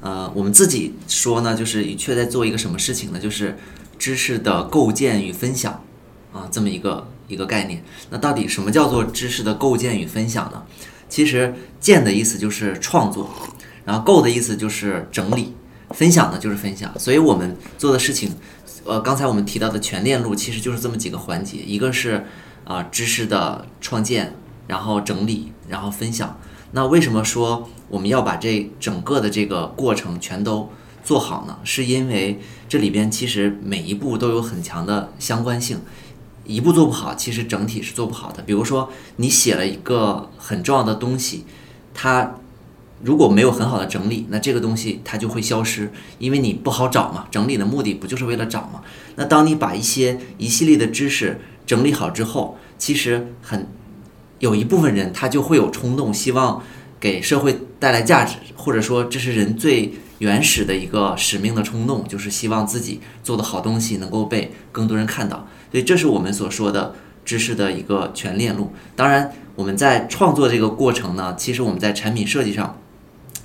呃，我们自己说呢，就是却在做一个什么事情呢？就是知识的构建与分享，啊，这么一个一个概念。那到底什么叫做知识的构建与分享呢？其实“建”的意思就是创作，然后“构”的意思就是整理，分享呢就是分享。所以我们做的事情，呃，刚才我们提到的全链路其实就是这么几个环节，一个是啊知识的创建。然后整理，然后分享。那为什么说我们要把这整个的这个过程全都做好呢？是因为这里边其实每一步都有很强的相关性，一步做不好，其实整体是做不好的。比如说你写了一个很重要的东西，它如果没有很好的整理，那这个东西它就会消失，因为你不好找嘛。整理的目的不就是为了找嘛？那当你把一些一系列的知识整理好之后，其实很。有一部分人他就会有冲动，希望给社会带来价值，或者说这是人最原始的一个使命的冲动，就是希望自己做的好东西能够被更多人看到。所以这是我们所说的知识的一个全链路。当然，我们在创作这个过程呢，其实我们在产品设计上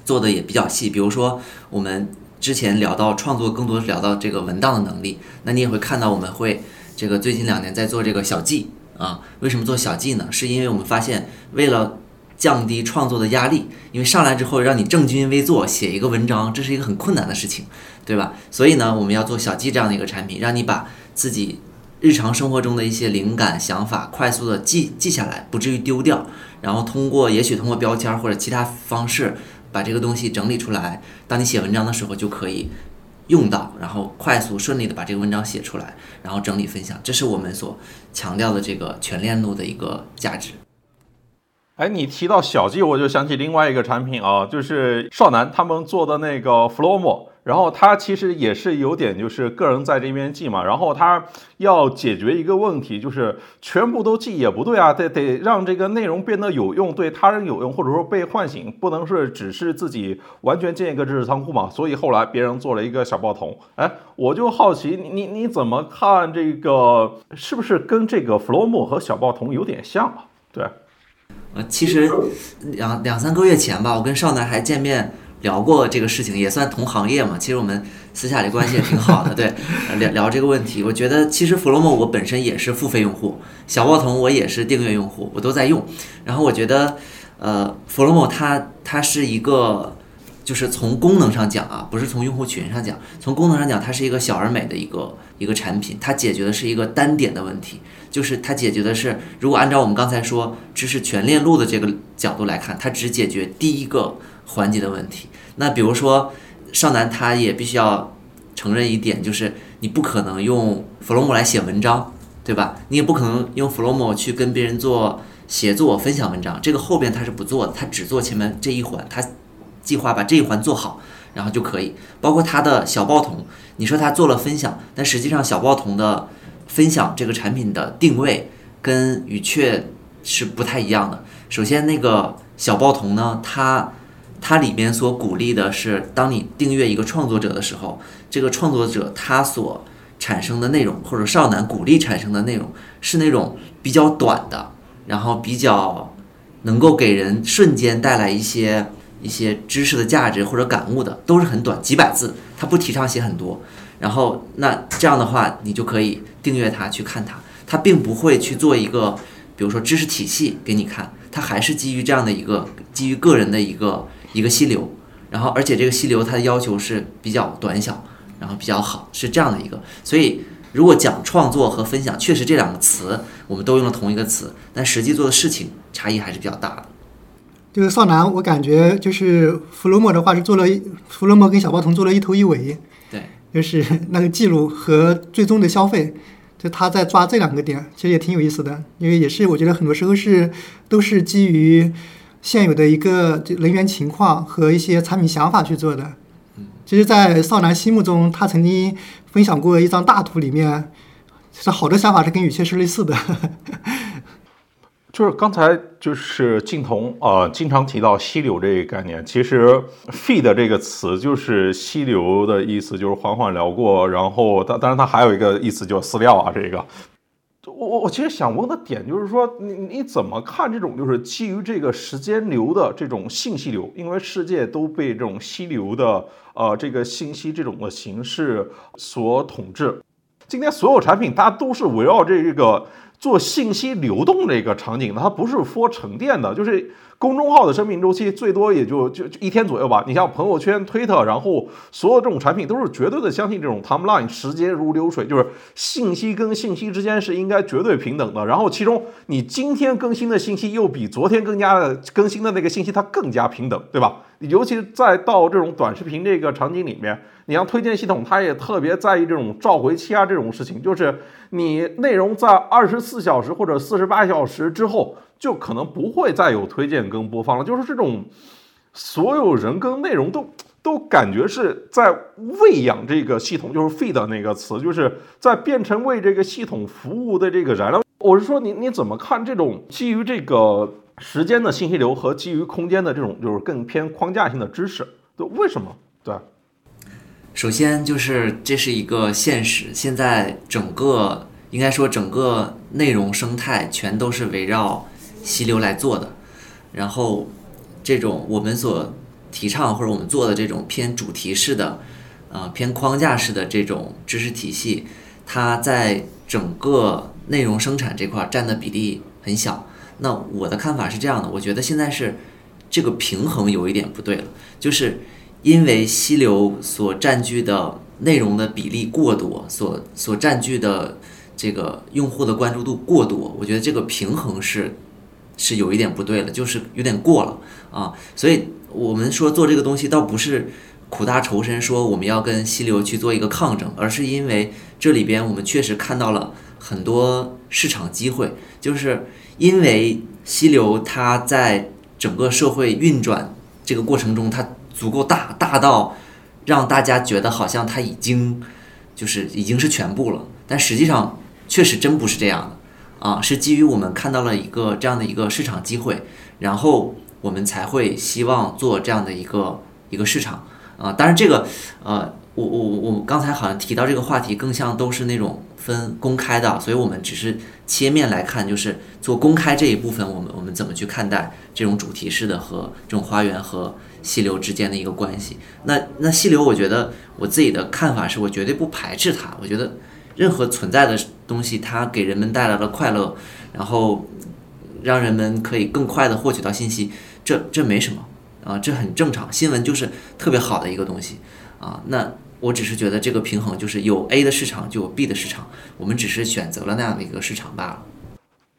做的也比较细。比如说，我们之前聊到创作，更多聊到这个文档的能力，那你也会看到我们会这个最近两年在做这个小记。啊，为什么做小记呢？是因为我们发现，为了降低创作的压力，因为上来之后让你正襟危坐写一个文章，这是一个很困难的事情，对吧？所以呢，我们要做小记这样的一个产品，让你把自己日常生活中的一些灵感、想法快速的记记下来，不至于丢掉。然后通过也许通过标签或者其他方式把这个东西整理出来，当你写文章的时候就可以。用到，然后快速顺利的把这个文章写出来，然后整理分享，这是我们所强调的这个全链路的一个价值。哎，你提到小记，我就想起另外一个产品啊，就是少南他们做的那个 Flomo。然后他其实也是有点就是个人在这边记嘛，然后他要解决一个问题，就是全部都记也不对啊，得得让这个内容变得有用，对他人有用，或者说被唤醒，不能是只是自己完全建一个知识仓库嘛。所以后来别人做了一个小报童，哎，我就好奇你你你怎么看这个，是不是跟这个 Flomo 和小报童有点像啊？对，呃，其实两两三个月前吧，我跟少男还见面。聊过这个事情，也算同行业嘛。其实我们私下里关系也挺好的，对，聊聊这个问题。我觉得其实 Flomo 我本身也是付费用户，小报童我也是订阅用户，我都在用。然后我觉得，呃，Flomo 它它是一个，就是从功能上讲啊，不是从用户群上讲，从功能上讲，它是一个小而美的一个一个产品。它解决的是一个单点的问题，就是它解决的是，如果按照我们刚才说知识全链路的这个角度来看，它只解决第一个环节的问题。那比如说，少南他也必须要承认一点，就是你不可能用 Flomo 来写文章，对吧？你也不可能用 Flomo 去跟别人做协作分享文章，这个后边他是不做的，他只做前面这一环，他计划把这一环做好，然后就可以。包括他的小报童，你说他做了分享，但实际上小报童的分享这个产品的定位跟语雀是不太一样的。首先，那个小报童呢，他它里面所鼓励的是，当你订阅一个创作者的时候，这个创作者他所产生的内容，或者少男鼓励产生的内容，是那种比较短的，然后比较能够给人瞬间带来一些一些知识的价值或者感悟的，都是很短，几百字，他不提倡写很多。然后那这样的话，你就可以订阅它去看它，他并不会去做一个，比如说知识体系给你看，他还是基于这样的一个基于个人的一个一个溪流，然后而且这个溪流它的要求是比较短小。然后比较好，是这样的一个，所以如果讲创作和分享，确实这两个词我们都用了同一个词，但实际做的事情差异还是比较大的。这个少男，我感觉就是弗洛莫的话是做了弗洛莫跟小包童做了一头一尾，对，就是 那个记录和最终的消费，就他在抓这两个点，其实也挺有意思的，因为也是我觉得很多时候是都是基于现有的一个人员情况和一些产品想法去做的。其实，在少男心目中，他曾经分享过一张大图，里面其实好多想法是跟雨切是类似的。就是刚才就是镜头呃经常提到溪流这个概念，其实 feed 这个词就是溪流的意思，就是缓缓流过。然后，当当然它还有一个意思就是饲料啊，这个。我我我其实想问的点就是说，你你怎么看这种就是基于这个时间流的这种信息流？因为世界都被这种溪流的呃这个信息这种的形式所统治。今天所有产品它都是围绕这个做信息流动的一个场景的，它不是说沉淀的，就是。公众号的生命周期最多也就就一天左右吧。你像朋友圈、推特，然后所有这种产品都是绝对的相信这种 timeline，时间如流水，就是信息跟信息之间是应该绝对平等的。然后其中你今天更新的信息又比昨天更加的更新的那个信息它更加平等，对吧？尤其是在到这种短视频这个场景里面，你像推荐系统，它也特别在意这种召回期啊这种事情，就是你内容在二十四小时或者四十八小时之后。就可能不会再有推荐跟播放了，就是这种所有人跟内容都都感觉是在喂养这个系统，就是 feed 那个词，就是在变成为这个系统服务的这个燃料。我是说，你你怎么看这种基于这个时间的信息流和基于空间的这种就是更偏框架性的知识？对，为什么？对，首先就是这是一个现实，现在整个应该说整个内容生态全都是围绕。溪流来做的，然后这种我们所提倡或者我们做的这种偏主题式的，呃偏框架式的这种知识体系，它在整个内容生产这块占的比例很小。那我的看法是这样的，我觉得现在是这个平衡有一点不对了，就是因为溪流所占据的内容的比例过多，所所占据的这个用户的关注度过多，我觉得这个平衡是。是有一点不对了，就是有点过了啊，所以我们说做这个东西倒不是苦大仇深，说我们要跟溪流去做一个抗争，而是因为这里边我们确实看到了很多市场机会，就是因为溪流它在整个社会运转这个过程中，它足够大，大到让大家觉得好像它已经就是已经是全部了，但实际上确实真不是这样的。啊，是基于我们看到了一个这样的一个市场机会，然后我们才会希望做这样的一个一个市场啊。当然，这个呃，我我我刚才好像提到这个话题，更像都是那种分公开的，所以我们只是切面来看，就是做公开这一部分，我们我们怎么去看待这种主题式的和这种花园和溪流之间的一个关系？那那溪流，我觉得我自己的看法是我绝对不排斥它，我觉得。任何存在的东西，它给人们带来了快乐，然后让人们可以更快的获取到信息，这这没什么啊，这很正常。新闻就是特别好的一个东西啊。那我只是觉得这个平衡就是有 A 的市场就有 B 的市场，我们只是选择了那样的一个市场罢了。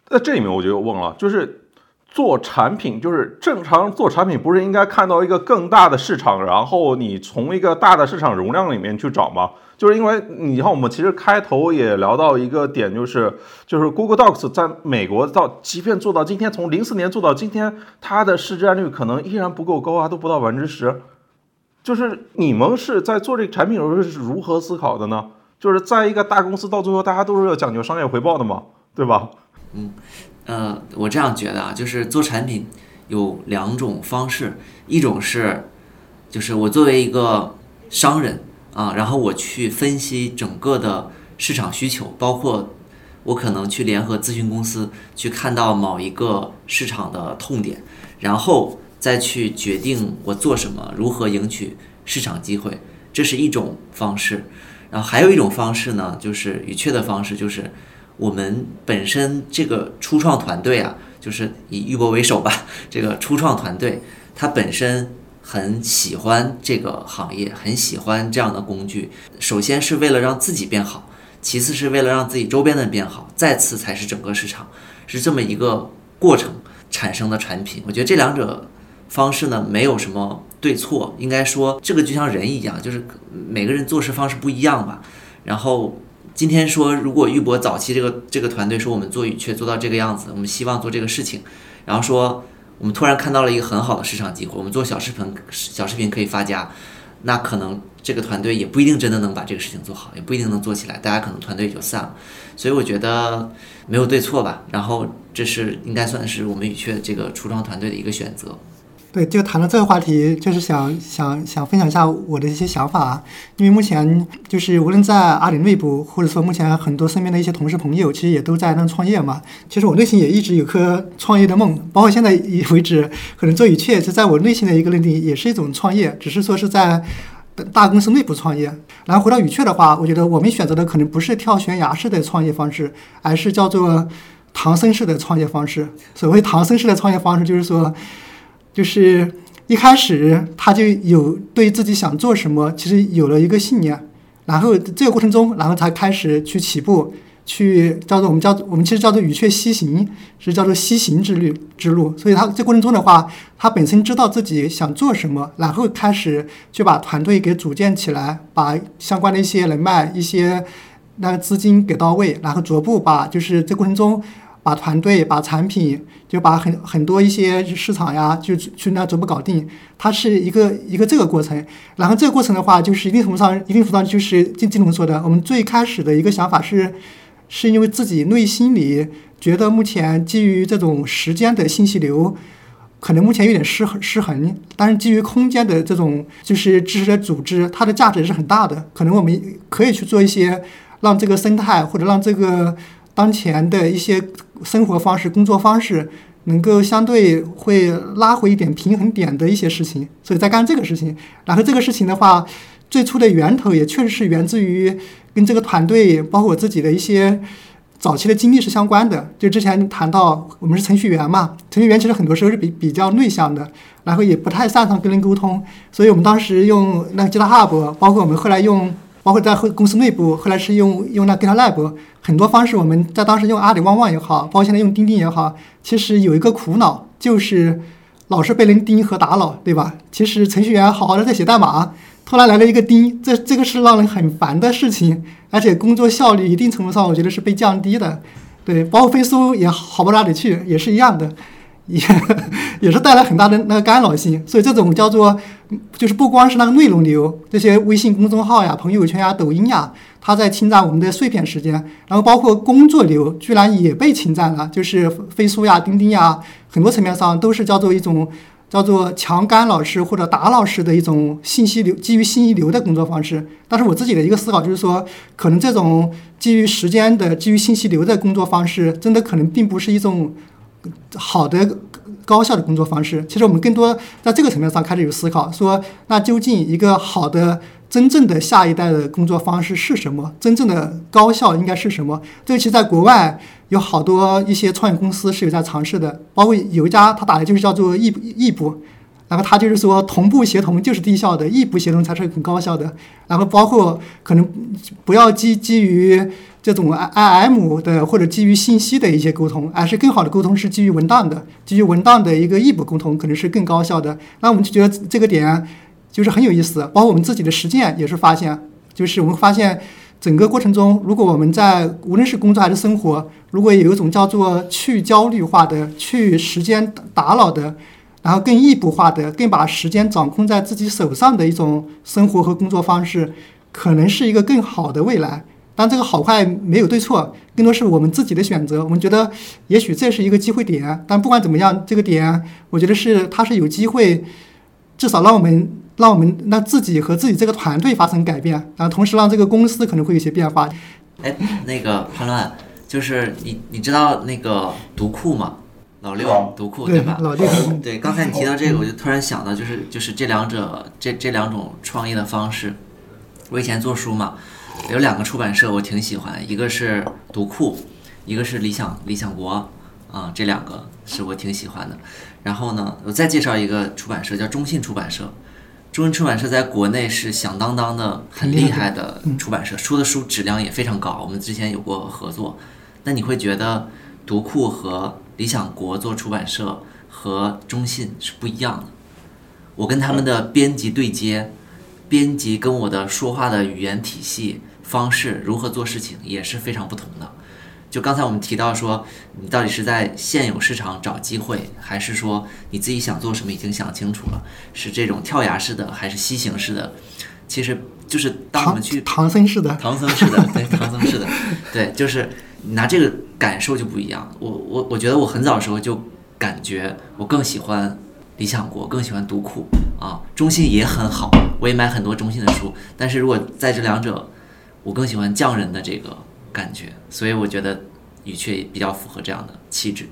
那这里面我就问了，就是做产品就是正常做产品，不是应该看到一个更大的市场，然后你从一个大的市场容量里面去找吗？就是因为你看，我们其实开头也聊到一个点，就是就是 Google Docs 在美国到，即便做到今天，从零四年做到今天，它的市占率可能依然不够高啊，都不到百分之十。就是你们是在做这个产品的时候是如何思考的呢？就是在一个大公司，到最后大家都是要讲究商业回报的嘛，对吧？嗯，呃，我这样觉得啊，就是做产品有两种方式，一种是，就是我作为一个商人啊，然后我去分析整个的市场需求，包括我可能去联合咨询公司去看到某一个市场的痛点，然后。再去决定我做什么，如何赢取市场机会，这是一种方式。然后还有一种方式呢，就是语确的方式，就是我们本身这个初创团队啊，就是以玉博为首吧，这个初创团队它本身很喜欢这个行业，很喜欢这样的工具。首先是为了让自己变好，其次是为了让自己周边的人变好，再次才是整个市场，是这么一个过程产生的产品。我觉得这两者。方式呢，没有什么对错，应该说这个就像人一样，就是每个人做事方式不一样吧。然后今天说，如果玉博早期这个这个团队说我们做语雀做到这个样子，我们希望做这个事情，然后说我们突然看到了一个很好的市场机会，我们做小视频小视频可以发家，那可能这个团队也不一定真的能把这个事情做好，也不一定能做起来，大家可能团队也就散了。所以我觉得没有对错吧。然后这是应该算是我们语雀这个初创团队的一个选择。对，就谈到这个话题，就是想想想分享一下我的一些想法。因为目前就是无论在阿里内部，或者说目前很多身边的一些同事朋友，其实也都在那创业嘛。其实我内心也一直有颗创业的梦，包括现在为止，可能做语雀，就在我内心的一个认定，也是一种创业，只是说是在大公司内部创业。然后回到语雀的话，我觉得我们选择的可能不是跳悬崖式的创业方式，而是叫做唐僧式的创业方式。所谓唐僧式的创业方式，就是说。就是一开始他就有对自己想做什么，其实有了一个信念，然后这个过程中，然后才开始去起步，去叫做我们叫我们其实叫做羽雀西行，是叫做西行之旅之路。所以他这过程中的话，他本身知道自己想做什么，然后开始就把团队给组建起来，把相关的一些人脉、一些那个资金给到位，然后逐步把就是这过程中。把团队、把产品，就把很很多一些市场呀，就去那逐步搞定。它是一个一个这个过程。然后这个过程的话，就是一定程度上，一定程度上就是金金龙说的，我们最开始的一个想法是，是因为自己内心里觉得目前基于这种时间的信息流，可能目前有点失失衡。但是基于空间的这种就是知识的组织，它的价值是很大的。可能我们可以去做一些让这个生态或者让这个。当前的一些生活方式、工作方式，能够相对会拉回一点平衡点的一些事情，所以在干这个事情。然后这个事情的话，最初的源头也确实是源自于跟这个团队，包括我自己的一些早期的经历是相关的。就之前谈到我们是程序员嘛，程序员其实很多时候是比比较内向的，然后也不太擅长跟人沟通，所以我们当时用那个 GitHub，包括我们后来用。包括在后公司内部，后来是用用那 GitLab 很多方式，我们在当时用阿里旺旺也好，包括现在用钉钉也好，其实有一个苦恼，就是老是被人盯和打扰，对吧？其实程序员好好的在写代码，突然来了一个钉，这这个是让人很烦的事情，而且工作效率一定程度上我觉得是被降低的，对，包括飞书也好不到哪里去，也是一样的。也 也是带来很大的那个干扰性，所以这种叫做，就是不光是那个内容流，这些微信公众号呀、朋友圈呀、抖音呀，它在侵占我们的碎片时间，然后包括工作流居然也被侵占了，就是飞书呀、钉钉呀，很多层面上都是叫做一种叫做强干扰式或者打扰式的一种信息流，基于信息流的工作方式。但是我自己的一个思考就是说，可能这种基于时间的、基于信息流的工作方式，真的可能并不是一种。好的高效的工作方式，其实我们更多在这个层面上开始有思考，说那究竟一个好的真正的下一代的工作方式是什么？真正的高效应该是什么？这个其实在国外有好多一些创业公司是有在尝试的，包括有一家他打的就是叫做易易步，然后他就是说，同步协同就是低效的，异步协同才是很高效的。然后包括可能不要基基于这种 I I M 的或者基于信息的一些沟通，而是更好的沟通是基于文档的，基于文档的一个异步沟通可能是更高效的。那我们就觉得这个点就是很有意思，包括我们自己的实践也是发现，就是我们发现整个过程中，如果我们在无论是工作还是生活，如果有一种叫做去焦虑化的、去时间打扰的。然后更异步化的、更把时间掌控在自己手上的一种生活和工作方式，可能是一个更好的未来。但这个好坏没有对错，更多是我们自己的选择。我们觉得也许这是一个机会点，但不管怎么样，这个点我觉得是它是有机会，至少让我们让我们让自己和自己这个团队发生改变，然后同时让这个公司可能会有些变化。哎，那个潘乱，就是你你知道那个读库吗？老六读库对吧？老六对，刚才你提到这个，我就突然想到，就是就是这两者这这两种创业的方式。我以前做书嘛，有两个出版社我挺喜欢，一个是读库，一个是理想理想国啊，这两个是我挺喜欢的。然后呢，我再介绍一个出版社，叫中信出版社。中信出版社在国内是响当当的很厉害的出版社，出的书质量也非常高。我们之前有过合作。那你会觉得读库和理想国做出版社和中信是不一样的，我跟他们的编辑对接，编辑跟我的说话的语言体系方式如何做事情也是非常不同的。就刚才我们提到说，你到底是在现有市场找机会，还是说你自己想做什么已经想清楚了，是这种跳崖式的还是西行式的？其实就是当我们去唐僧式的，唐僧式的，对，唐僧式的，对，就是你拿这个感受就不一样。我我我觉得我很早时候就感觉我更喜欢理想国，更喜欢独库啊，中信也很好，我也买很多中信的书。但是如果在这两者，我更喜欢匠人的这个感觉，所以我觉得语雀比较符合这样的气质。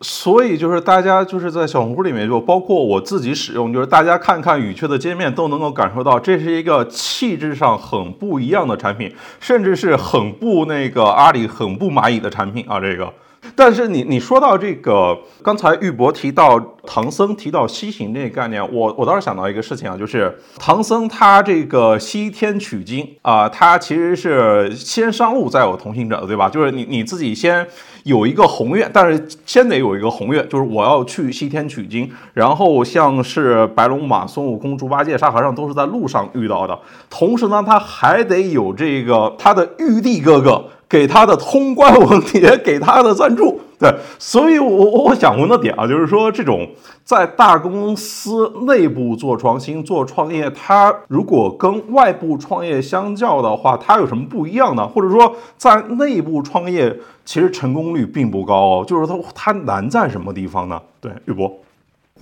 所以就是大家就是在小红书里面，就包括我自己使用，就是大家看看语雀的界面，都能够感受到这是一个气质上很不一样的产品，甚至是很不那个阿里、很不蚂蚁的产品啊，这个。但是你你说到这个，刚才玉博提到唐僧提到西行这个概念，我我倒是想到一个事情啊，就是唐僧他这个西天取经啊，他其实是先上路再有同行者，对吧？就是你你自己先有一个宏愿，但是先得有一个宏愿，就是我要去西天取经。然后像是白龙马、孙悟空、猪八戒、沙和尚都是在路上遇到的，同时呢，他还得有这个他的玉帝哥哥。给他的通关文牒，给他的赞助，对，所以，我我想问的点啊，就是说，这种在大公司内部做创新、做创业，它如果跟外部创业相较的话，它有什么不一样呢？或者说，在内部创业，其实成功率并不高哦，就是它它难在什么地方呢？对，玉博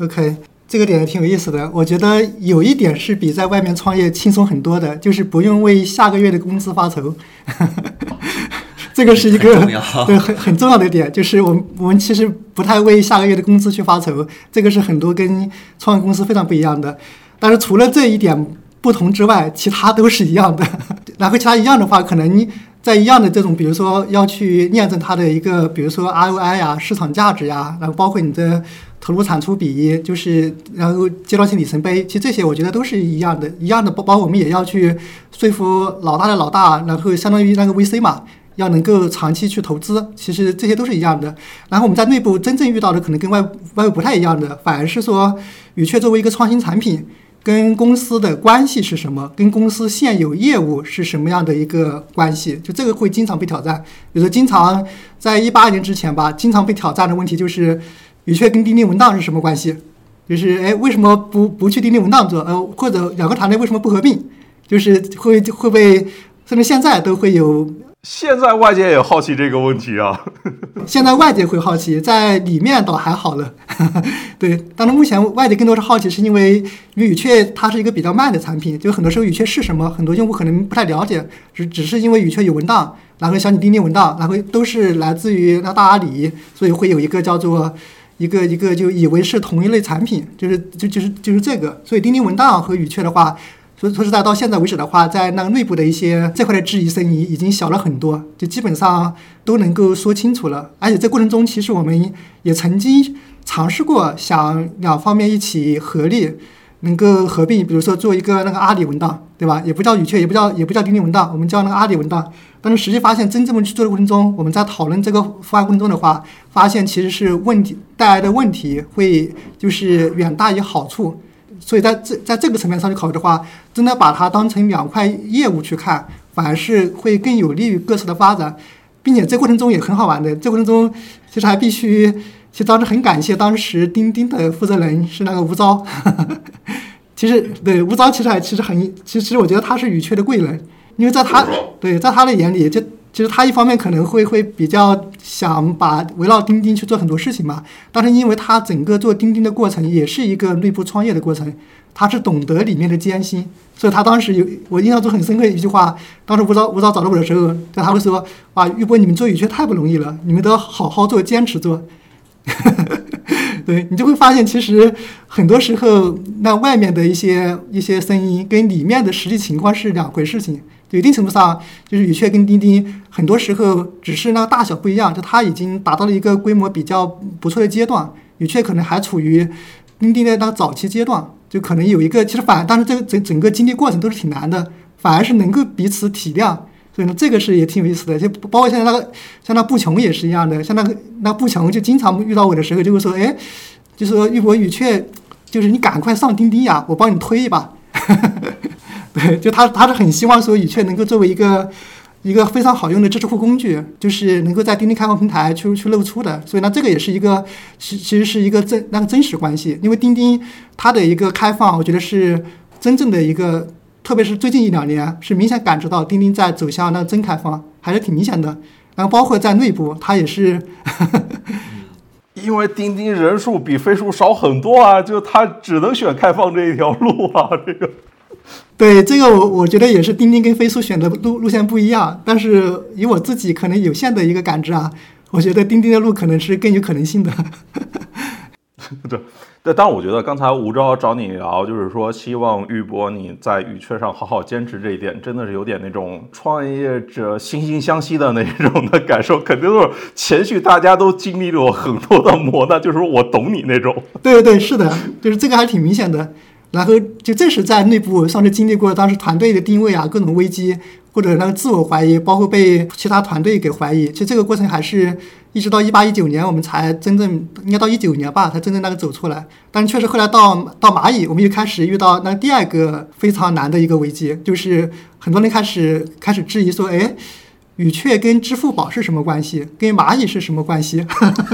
，OK，这个点挺有意思的，我觉得有一点是比在外面创业轻松很多的，就是不用为下个月的工资发愁。这个是一个 对很很重要的点，就是我们我们其实不太为下个月的工资去发愁，这个是很多跟创业公司非常不一样的。但是除了这一点不同之外，其他都是一样的。然后其他一样的话，可能在一样的这种，比如说要去验证它的一个，比如说 ROI 呀、市场价值呀，然后包括你的投入产出比，就是然后阶段性里程碑，其实这些我觉得都是一样的，一样的。包包括我们也要去说服老大的老大，然后相当于那个 VC 嘛。要能够长期去投资，其实这些都是一样的。然后我们在内部真正遇到的可能跟外外部不太一样的，反而是说宇雀作为一个创新产品，跟公司的关系是什么？跟公司现有业务是什么样的一个关系？就这个会经常被挑战。比如说，经常在一八年之前吧，经常被挑战的问题就是宇雀跟钉钉文档是什么关系？就是哎，为什么不不去钉钉文档做？呃，或者两个团队为什么不合并？就是会会被，甚至现在都会有。现在外界也好奇这个问题啊。现在外界会好奇，在里面倒还好了。对，但是目前外界更多是好奇，是因为因为语雀它是一个比较慢的产品，就很多时候语雀是什么，很多用户可能不太了解，只只是因为语雀有文档，然后小米钉钉文档，然后都是来自于那大阿里，所以会有一个叫做一个一个就以为是同一类产品，就是就就是就是这个。所以钉钉文档和语雀的话。说说实在，到现在为止的话，在那个内部的一些这块的质疑声音已经小了很多，就基本上都能够说清楚了。而且这过程中，其实我们也曾经尝试过想两方面一起合力，能够合并，比如说做一个那个阿里文档，对吧？也不叫语雀，也不叫也不叫钉钉文档，我们叫那个阿里文档。但是实际发现，真正去做的过程中，我们在讨论这个方案过程中的话，发现其实是问题带来的问题会就是远大于好处。所以在这在这个层面上去考虑的话，真的把它当成两块业务去看，反而是会更有利于各自的发展，并且这过程中也很好玩的。这过程中其实还必须，其实当时很感谢当时钉钉的负责人是那个吴钊，其实对吴钊其实还其实很，其实 其实我觉得他是语雀的贵人，因为在他对在他的眼里就。其实他一方面可能会会比较想把围绕钉钉去做很多事情嘛，但是因为他整个做钉钉的过程也是一个内部创业的过程，他是懂得里面的艰辛，所以他当时有我印象中很深刻的一句话，当时吴钊吴钊找到我的时候，对他会说：“啊，玉波你们做语雀太不容易了，你们都要好好做，坚持做。” 对你就会发现，其实很多时候那外面的一些一些声音跟里面的实际情况是两回事情。一定程度上，就是语雀跟钉钉，很多时候只是那个大小不一样，就它已经达到了一个规模比较不错的阶段，语雀可能还处于钉钉的那个早期阶段，就可能有一个其实反，但是这个整整个经历过程都是挺难的，反而是能够彼此体谅，所以呢，这个是也挺有意思的，就包括现在那个像那步穷也是一样的，像那个那步穷就经常遇到我的时候就会说，哎，就说玉博宇雀，就是你赶快上钉钉呀，我帮你推一把。对，就他他是很希望说语雀能够作为一个一个非常好用的知识库工具，就是能够在钉钉开放平台去去露出的。所以呢，这个也是一个其其实是一个真那个真实关系。因为钉钉它的一个开放，我觉得是真正的一个，特别是最近一两年，是明显感知到钉钉在走向那个真开放，还是挺明显的。然后包括在内部，它也是，因为钉钉人数比飞书少很多啊，就它只能选开放这一条路啊，这个。对这个，我我觉得也是钉钉跟飞书选的路路线不一样，但是以我自己可能有限的一个感知啊，我觉得钉钉的路可能是更有可能性的。对，对，但我觉得刚才吴钊找你聊，就是说希望玉博你在语雀上好好坚持这一点，真的是有点那种创业者惺惺相惜的那种的感受，肯定都是前续大家都经历了很多的磨难，就是说我懂你那种。对对对，是的，就是这个还挺明显的。然后就正是在内部上次经历过当时团队的定位啊，各种危机或者那个自我怀疑，包括被其他团队给怀疑，其实这个过程还是一直到一八一九年我们才真正应该到一九年吧，才真正那个走出来。但是确实后来到到蚂蚁，我们又开始遇到那第二个非常难的一个危机，就是很多人开始开始质疑说，哎。语雀跟支付宝是什么关系？跟蚂蚁是什么关系？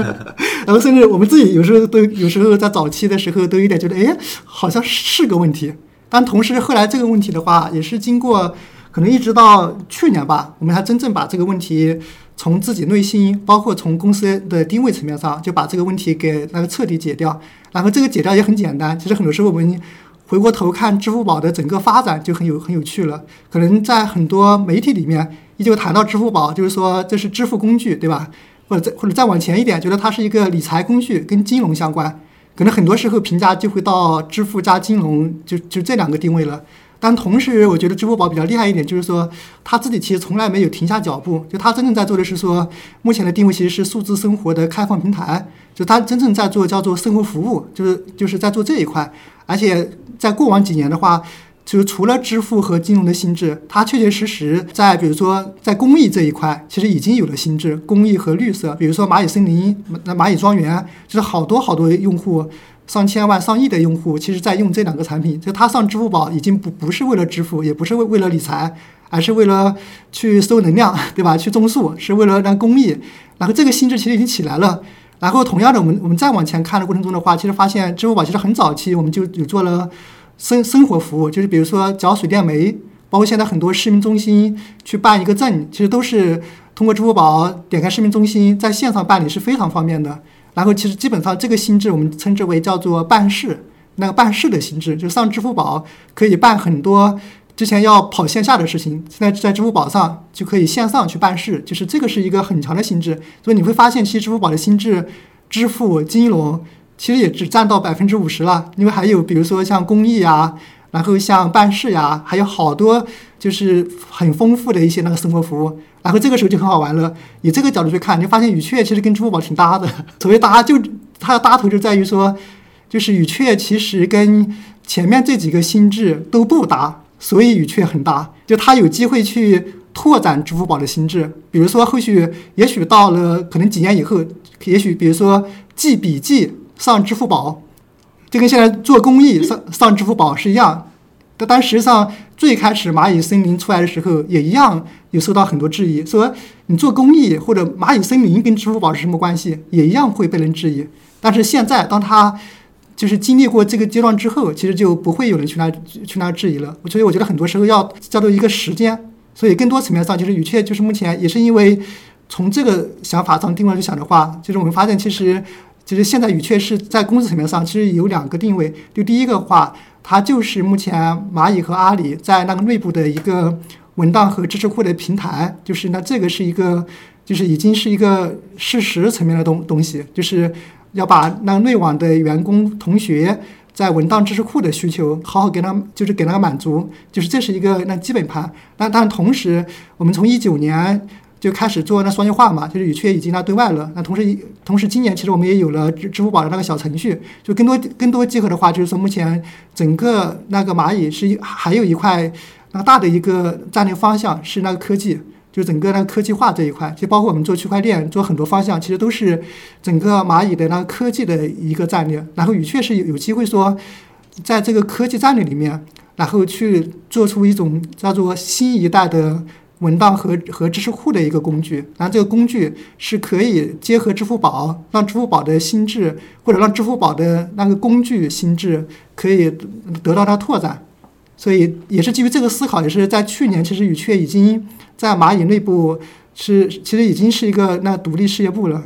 然后甚至我们自己有时候都有时候在早期的时候都有点觉得，哎，好像是个问题。但同时后来这个问题的话，也是经过可能一直到去年吧，我们才真正把这个问题从自己内心，包括从公司的定位层面上，就把这个问题给那个彻底解掉。然后这个解掉也很简单，其实很多时候我们回过头看支付宝的整个发展就很有很有趣了。可能在很多媒体里面。依旧谈到支付宝，就是说这是支付工具，对吧？或者再或者再往前一点，觉得它是一个理财工具，跟金融相关。可能很多时候评价就会到支付加金融，就就这两个定位了。但同时，我觉得支付宝比较厉害一点，就是说它自己其实从来没有停下脚步。就它真正在做的是说，目前的定位其实是数字生活的开放平台，就它真正在做叫做生活服务，就是就是在做这一块。而且在过往几年的话。就是除了支付和金融的心智，它确确实实在，比如说在公益这一块，其实已经有了心智，公益和绿色。比如说蚂蚁森林、那蚂蚁庄园，就是好多好多用户，上千万、上亿的用户，其实在用这两个产品。就他上支付宝已经不不是为了支付，也不是为为了理财，而是为了去收能量，对吧？去种树，是为了让公益。然后这个心智其实已经起来了。然后同样的，我们我们再往前看的过程中的话，其实发现支付宝其实很早期我们就有做了。生生活服务就是比如说缴水电煤，包括现在很多市民中心去办一个证，其实都是通过支付宝点开市民中心，在线上办理是非常方便的。然后其实基本上这个心智我们称之为叫做办事，那个办事的心智，就上支付宝可以办很多之前要跑线下的事情，现在在支付宝上就可以线上去办事，就是这个是一个很强的心智。所以你会发现，其实支付宝的心智，支付金融。其实也只占到百分之五十了，因为还有比如说像公益啊，然后像办事呀，还有好多就是很丰富的一些那个生活服务。然后这个时候就很好玩了，以这个角度去看，你发现语雀其实跟支付宝挺搭的。所谓搭，就它的搭头就在于说，就是语雀其实跟前面这几个心智都不搭，所以语雀很搭，就它有机会去拓展支付宝的心智。比如说后续，也许到了可能几年以后，也许比如说记笔记上支付宝，就跟现在做公益上上支付宝是一样。但但实际上，最开始蚂蚁森林出来的时候，也一样有受到很多质疑，说你做公益或者蚂蚁森林跟支付宝是什么关系，也一样会被人质疑。但是现在，当它就是经历过这个阶段之后，其实就不会有人去那去那质疑了。所以我觉得很多时候要叫做一个时间。所以更多层面上，就是语雀就是目前也是因为从这个想法上定位去想的话，就是我们发现其实其实现在语雀是在公司层面上其实有两个定位。就第一个话。它就是目前蚂蚁和阿里在那个内部的一个文档和知识库的平台，就是那这个是一个，就是已经是一个事实层面的东东西，就是要把那内网的员工同学在文档知识库的需求好好给他，就是给他满足，就是这是一个那基本盘。但但同时，我们从一九年。就开始做那商业化嘛，就是语雀已经那对外了。那同时，同时今年其实我们也有了支支付宝的那个小程序。就更多更多结合的话，就是说目前整个那个蚂蚁是还有一块那大的一个战略方向是那个科技，就整个那个科技化这一块，就包括我们做区块链做很多方向，其实都是整个蚂蚁的那个科技的一个战略。然后语雀是有有机会说，在这个科技战略里面，然后去做出一种叫做新一代的。文档和和知识库的一个工具，然后这个工具是可以结合支付宝，让支付宝的心智或者让支付宝的那个工具心智可以得到它拓展，所以也是基于这个思考，也是在去年，其实语雀已经在蚂蚁内部是其实已经是一个那独立事业部了。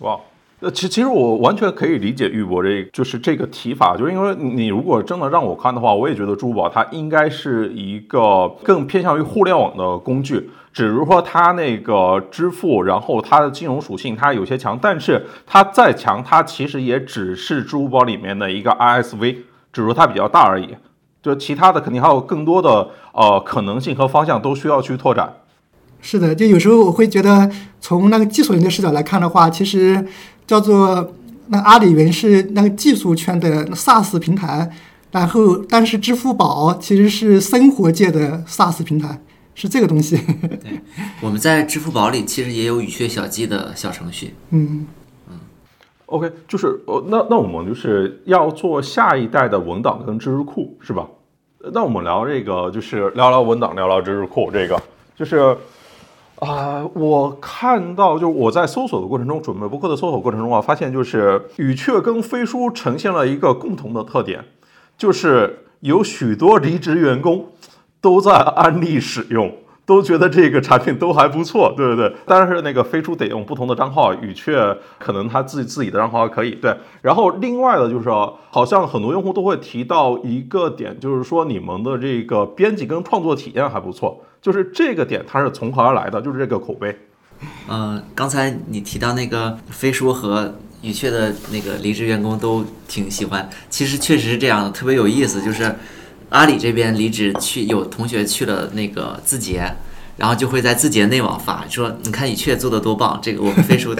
哇。呃，其其实我完全可以理解玉博这就是这个提法，就是因为你如果真的让我看的话，我也觉得支付宝它应该是一个更偏向于互联网的工具，只是说它那个支付，然后它的金融属性它有些强，但是它再强，它其实也只是支付宝里面的一个 ISV，只是说它比较大而已，就其他的肯定还有更多的呃可能性和方向都需要去拓展。是的，就有时候我会觉得从那个技术人的视角来看的话，其实。叫做那阿里云是那个技术圈的 SaaS 平台，然后但是支付宝其实是生活界的 SaaS 平台，是这个东西。对，我们在支付宝里其实也有语雀小记的小程序。嗯嗯，OK，就是呃，那那我们就是要做下一代的文档跟知识库，是吧？那我们聊这个，就是聊聊文档，聊聊知识库，这个就是。啊，我看到就是我在搜索的过程中，准备博客的搜索过程中啊，发现就是语雀跟飞书呈现了一个共同的特点，就是有许多离职员工都在安利使用。都觉得这个产品都还不错，对不对？但是那个飞书得用不同的账号，语雀可能他自己自己的账号还可以。对，然后另外的就是，好像很多用户都会提到一个点，就是说你们的这个编辑跟创作体验还不错，就是这个点它是从何而来的？就是这个口碑。嗯，刚才你提到那个飞书和语雀的那个离职员工都挺喜欢，其实确实是这样的，特别有意思，就是。阿里这边离职去，有同学去了那个字节，然后就会在字节内网发说：“你看语雀做的多棒，这个我们飞书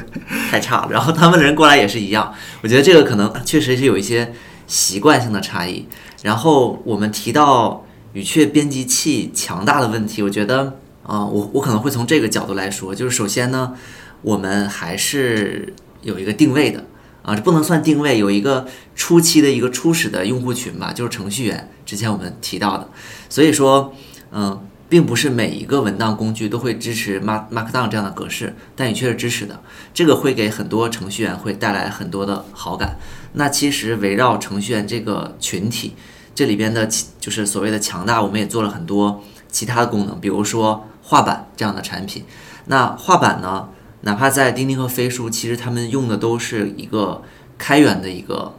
太差了。”然后他们的人过来也是一样。我觉得这个可能确实是有一些习惯性的差异。然后我们提到语雀编辑器强大的问题，我觉得啊，我我可能会从这个角度来说，就是首先呢，我们还是有一个定位的。啊，这不能算定位，有一个初期的一个初始的用户群吧，就是程序员。之前我们提到的，所以说，嗯，并不是每一个文档工具都会支持 Markdown 这样的格式，但语雀是支持的。这个会给很多程序员会带来很多的好感。那其实围绕程序员这个群体，这里边的就是所谓的强大，我们也做了很多其他的功能，比如说画板这样的产品。那画板呢？哪怕在钉钉和飞书，其实他们用的都是一个开源的一个，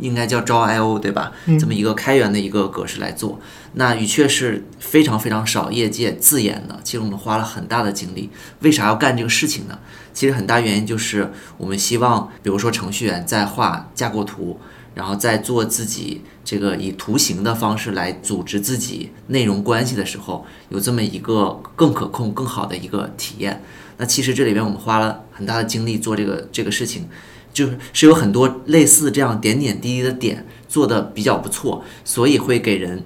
应该叫招 I O 对吧？这么一个开源的一个格式来做。那语雀是非常非常少业界自研的，其实我们花了很大的精力。为啥要干这个事情呢？其实很大原因就是我们希望，比如说程序员在画架构图，然后在做自己这个以图形的方式来组织自己内容关系的时候，有这么一个更可控、更好的一个体验。那其实这里边我们花了很大的精力做这个这个事情，就是是有很多类似这样点点滴滴的点做的比较不错，所以会给人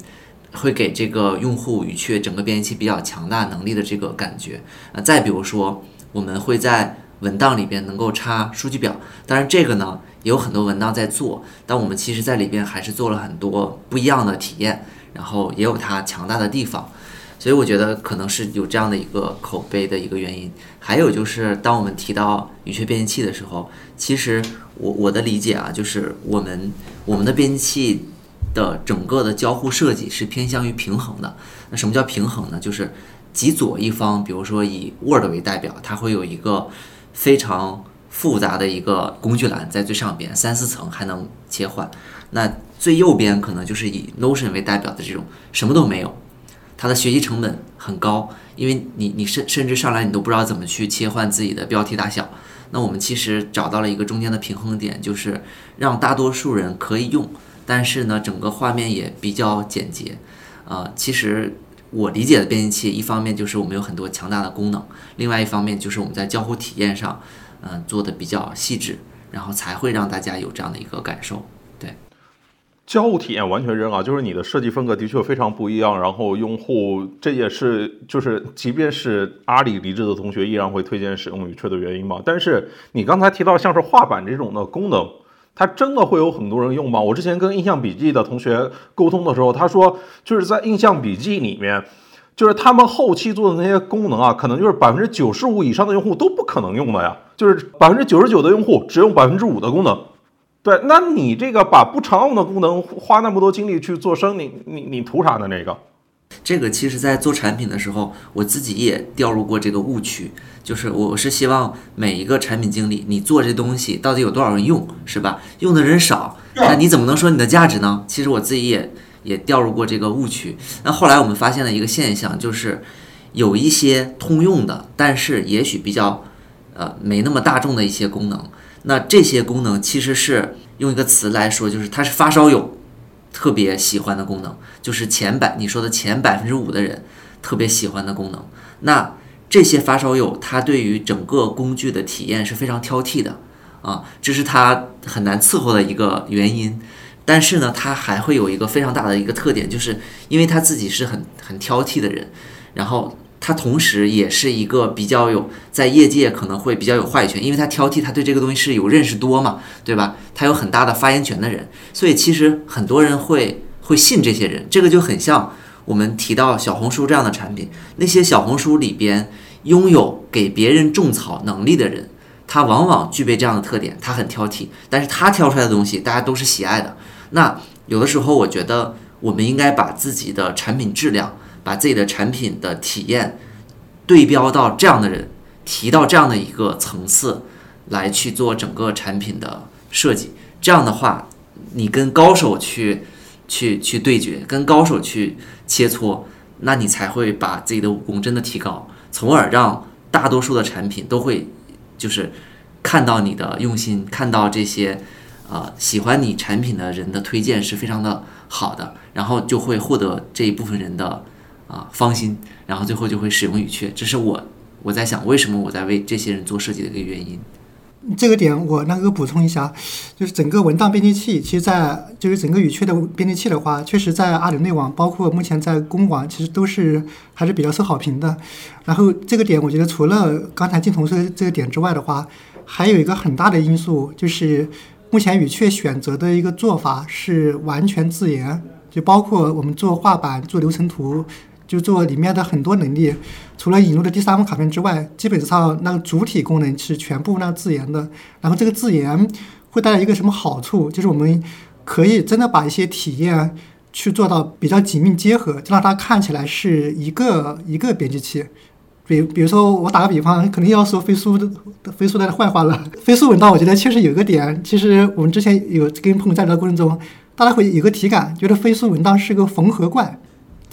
会给这个用户语雀整个编辑器比较强大能力的这个感觉。啊，再比如说，我们会在文档里边能够插数据表，当然这个呢也有很多文档在做，但我们其实在里边还是做了很多不一样的体验，然后也有它强大的地方。所以我觉得可能是有这样的一个口碑的一个原因，还有就是当我们提到语雀编辑器的时候，其实我我的理解啊，就是我们我们的编辑器的整个的交互设计是偏向于平衡的。那什么叫平衡呢？就是极左一方，比如说以 Word 为代表，它会有一个非常复杂的一个工具栏在最上边，三四层还能切换。那最右边可能就是以 Notion 为代表的这种什么都没有。它的学习成本很高，因为你你甚甚至上来你都不知道怎么去切换自己的标题大小。那我们其实找到了一个中间的平衡点，就是让大多数人可以用，但是呢，整个画面也比较简洁。啊，其实我理解的编辑器，一方面就是我们有很多强大的功能，另外一方面就是我们在交互体验上，嗯，做的比较细致，然后才会让大家有这样的一个感受。对交互体验完全扔啊，就是你的设计风格的确非常不一样，然后用户这也是就是即便是阿里离职的同学依然会推荐使用语雀的原因吧。但是你刚才提到像是画板这种的功能，它真的会有很多人用吗？我之前跟印象笔记的同学沟通的时候，他说就是在印象笔记里面，就是他们后期做的那些功能啊，可能就是百分之九十五以上的用户都不可能用的呀，就是百分之九十九的用户只用百分之五的功能。对，那你这个把不常用的功能花那么多精力去做生，你你你图啥呢？这个，这个其实，在做产品的时候，我自己也掉入过这个误区，就是我是希望每一个产品经理，你做这东西到底有多少人用，是吧？用的人少，那你怎么能说你的价值呢？其实我自己也也掉入过这个误区。那后来我们发现了一个现象，就是有一些通用的，但是也许比较呃没那么大众的一些功能。那这些功能其实是用一个词来说，就是它是发烧友特别喜欢的功能，就是前百你说的前百分之五的人特别喜欢的功能。那这些发烧友他对于整个工具的体验是非常挑剔的啊，这是他很难伺候的一个原因。但是呢，他还会有一个非常大的一个特点，就是因为他自己是很很挑剔的人，然后。他同时也是一个比较有在业界可能会比较有话语权，因为他挑剔，他对这个东西是有认识多嘛，对吧？他有很大的发言权的人，所以其实很多人会会信这些人。这个就很像我们提到小红书这样的产品，那些小红书里边拥有给别人种草能力的人，他往往具备这样的特点，他很挑剔，但是他挑出来的东西大家都是喜爱的。那有的时候我觉得我们应该把自己的产品质量。把自己的产品的体验对标到这样的人，提到这样的一个层次来去做整个产品的设计，这样的话，你跟高手去去去对决，跟高手去切磋，那你才会把自己的武功真的提高，从而让大多数的产品都会就是看到你的用心，看到这些啊喜欢你产品的人的推荐是非常的好的，然后就会获得这一部分人的。啊，芳心，然后最后就会使用语雀，这是我我在想为什么我在为这些人做设计的一个原因。这个点我那个补充一下，就是整个文档编辑器，其实，在就是整个语雀的编辑器的话，确实在阿里内网，包括目前在公网，其实都是还是比较受好评的。然后这个点，我觉得除了刚才金童说的这个点之外的话，还有一个很大的因素，就是目前语雀选择的一个做法是完全自研，就包括我们做画板、做流程图。就做里面的很多能力，除了引入的第三方卡片之外，基本上那个主体功能是全部那自研的。然后这个自研会带来一个什么好处？就是我们可以真的把一些体验去做到比较紧密结合，就让它看起来是一个一个编辑器。比比如说我打个比方，肯定要说飞书的飞书的坏话了。飞书文档我觉得确实有一个点，其实我们之前有跟朋友在聊过程中，大家会有个体感，觉得飞书文档是个缝合怪。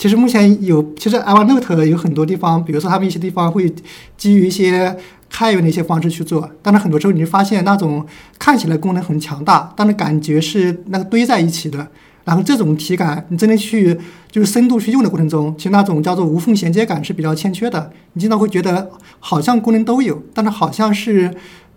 其实目前有，其实 Evernote 有很多地方，比如说他们一些地方会基于一些开源的一些方式去做，但是很多时候你会发现那种看起来功能很强大，但是感觉是那个堆在一起的，然后这种体感，你真的去就是深度去用的过程中，其实那种叫做无缝衔接感是比较欠缺的。你经常会觉得好像功能都有，但是好像是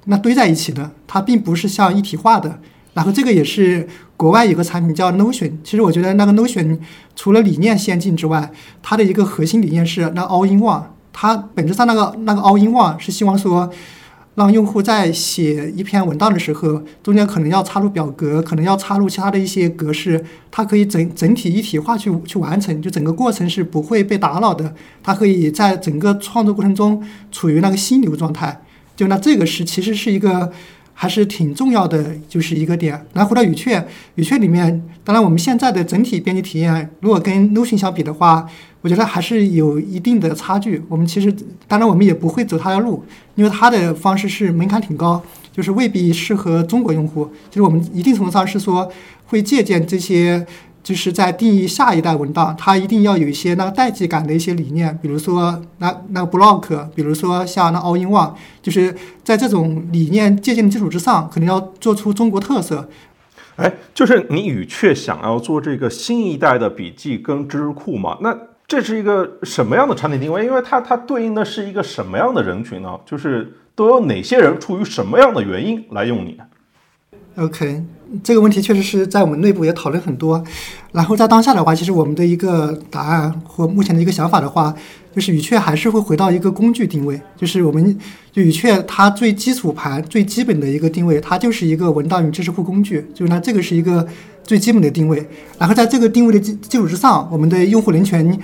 那堆在一起的，它并不是像一体化的。然后这个也是国外有个产品叫 Notion，其实我觉得那个 Notion 除了理念先进之外，它的一个核心理念是那 All in One。它本质上那个那个 All in One 是希望说，让用户在写一篇文档的时候，中间可能要插入表格，可能要插入其他的一些格式，它可以整整体一体化去去完成，就整个过程是不会被打扰的。它可以在整个创作过程中处于那个心流状态。就那这个是其实是一个。还是挺重要的，就是一个点。然后回到语雀，语雀里面，当然我们现在的整体编辑体验，如果跟 Notion 相比的话，我觉得还是有一定的差距。我们其实，当然我们也不会走它的路，因为它的方式是门槛挺高，就是未必适合中国用户。就是我们一定程度上是说会借鉴这些。就是在定义下一代文档，它一定要有一些那个代际感的一些理念，比如说那那个 block，比如说像那 all in one，就是在这种理念借鉴的基础之上，可能要做出中国特色。哎，就是你语雀想要做这个新一代的笔记跟知识库嘛？那这是一个什么样的产品定位？因为它它对应的是一个什么样的人群呢？就是都有哪些人出于什么样的原因来用你？OK。这个问题确实是在我们内部也讨论很多，然后在当下的话，其实我们的一个答案或目前的一个想法的话，就是语雀还是会回到一个工具定位，就是我们就语雀它最基础盘最基本的一个定位，它就是一个文档与知识库工具，就是那这个是一个最基本的定位。然后在这个定位的基基础之上，我们的用户人群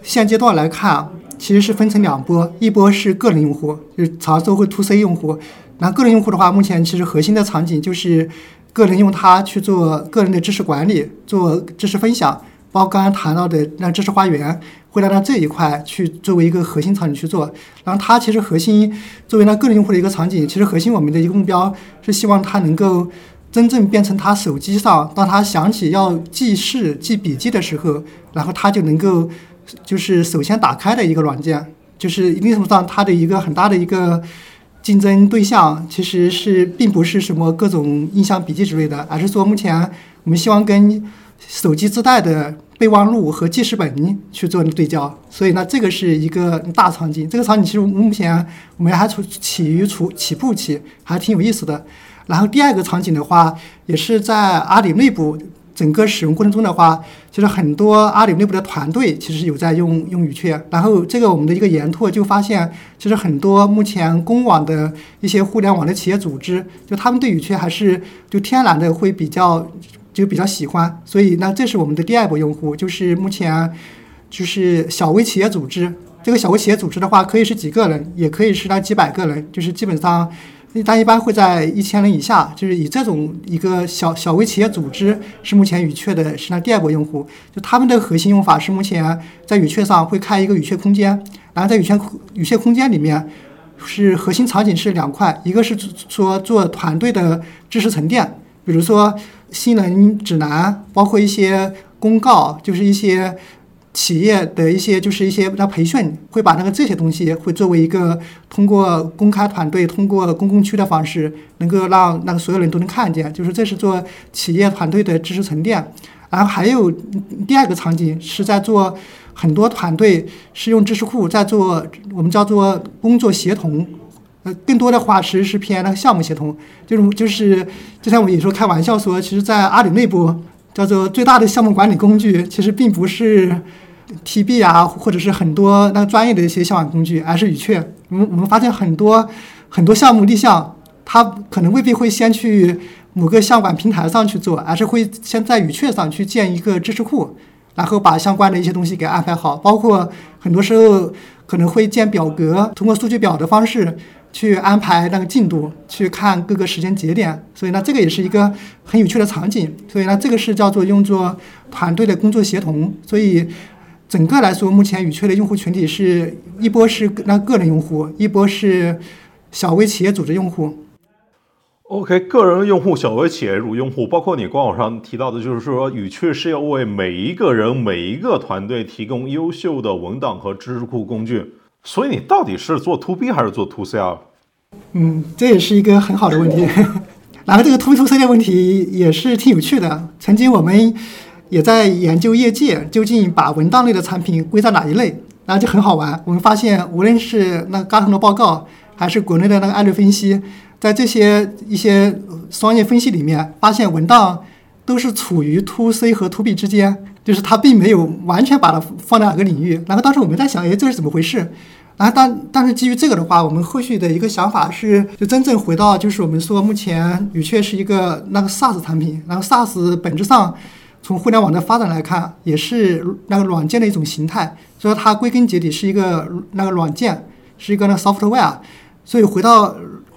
现阶段来看，其实是分成两波，一波是个人用户，就是常说会 to C 用户。那个人用户的话，目前其实核心的场景就是。个人用它去做个人的知识管理，做知识分享，包括刚刚谈到的那知识花园，会来到这一块去作为一个核心场景去做。然后它其实核心作为那个人用户的一个场景，其实核心我们的一个目标是希望它能够真正变成他手机上，当他想起要记事、记笔记的时候，然后他就能够就是首先打开的一个软件，就是一定程度上它的一个很大的一个。竞争对象其实是并不是什么各种印象笔记之类的，而是说目前我们希望跟手机自带的备忘录和记事本去做对焦，所以呢，这个是一个大场景。这个场景其实目前我们还处起于处起步期，还挺有意思的。然后第二个场景的话，也是在阿里内部。整个使用过程中的话，其实很多阿里内部的团队其实有在用用语雀，然后这个我们的一个研拓就发现，其实很多目前公网的一些互联网的企业组织，就他们对语雀还是就天然的会比较就比较喜欢，所以那这是我们的第二波用户，就是目前就是小微企业组织，这个小微企业组织的话，可以是几个人，也可以是那几百个人，就是基本上。但一般会在一千人以下，就是以这种一个小小微企业组织是目前语雀的是那第二波用户，就他们的核心用法是目前在语雀上会开一个语雀空间，然后在语雀语雀空间里面是核心场景是两块，一个是说做团队的知识沉淀，比如说新人指南，包括一些公告，就是一些。企业的一些就是一些那培训，会把那个这些东西会作为一个通过公开团队、通过公共区的方式，能够让那个所有人都能看见。就是这是做企业团队的知识沉淀。然后还有第二个场景是在做很多团队是用知识库在做我们叫做工作协同。呃，更多的话其实是偏那个项目协同。就是就是就像我有时候开玩笑说，其实，在阿里内部叫做最大的项目管理工具，其实并不是。T B 啊，或者是很多那个专业的一些项目工具，而是语雀。我们我们发现很多很多项目立项，它可能未必会先去某个项管平台上去做，而是会先在语雀上去建一个知识库，然后把相关的一些东西给安排好。包括很多时候可能会建表格，通过数据表的方式去安排那个进度，去看各个时间节点。所以呢，这个也是一个很有趣的场景。所以呢，这个是叫做用作团队的工作协同。所以。整个来说，目前语雀的用户群体是一波是那个人用户，一波是小微企业组织用户。OK，个人用户、小微企业主用户，包括你官网上提到的，就是说语雀是要为每一个人、每一个团队提供优秀的文档和知识库工具。所以你到底是做 To B 还是做 To C 啊？嗯，这也是一个很好的问题。然后这个 To B To C 的问题也是挺有趣的。曾经我们。也在研究业界究竟把文档类的产品归在哪一类，然后就很好玩。我们发现，无论是那个高通的报告，还是国内的那个案例分析，在这些一些商业分析里面，发现文档都是处于 to C 和 to B 之间，就是它并没有完全把它放在哪个领域。然后当时我们在想，哎，这是怎么回事？然后但但是基于这个的话，我们后续的一个想法是，就真正回到就是我们说，目前语雀是一个那个 SaaS 产品，然后 SaaS 本质上从互联网的发展来看，也是那个软件的一种形态，所以它归根结底是一个那个软件，是一个那 software。所以回到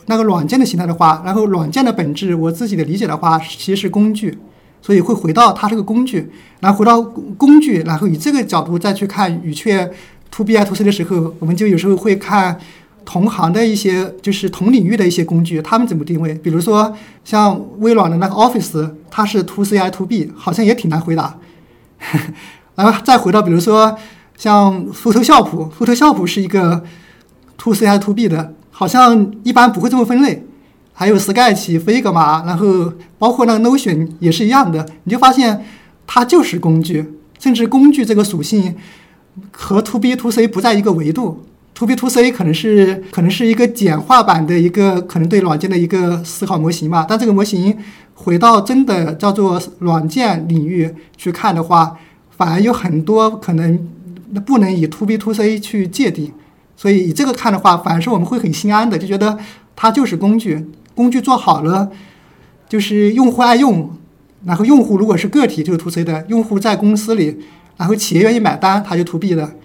那个软件的形态的话，然后软件的本质，我自己的理解的话，其实是工具，所以会回到它这个工具，然后回到工具，然后以这个角度再去看语雀。to B I to C 的时候，我们就有时候会看同行的一些，就是同领域的一些工具，他们怎么定位？比如说像微软的那个 Office，它是 to C I to B，好像也挺难回答。然后再回到比如说像 Photoshop，Photoshop 是一个 to C I to B 的，好像一般不会这么分类。还有 Sketch、Figma，然后包括那个 Notion 也是一样的，你就发现它就是工具，甚至工具这个属性。和 to B to C 不在一个维度，to B to C 可能是可能是一个简化版的一个可能对软件的一个思考模型嘛，但这个模型回到真的叫做软件领域去看的话，反而有很多可能不能以 to B to C 去界定，所以以这个看的话，反而是我们会很心安的，就觉得它就是工具，工具做好了，就是用户爱用，然后用户如果是个体就是 to C 的，用户在公司里。然后企业愿意买单，他就 to B 的，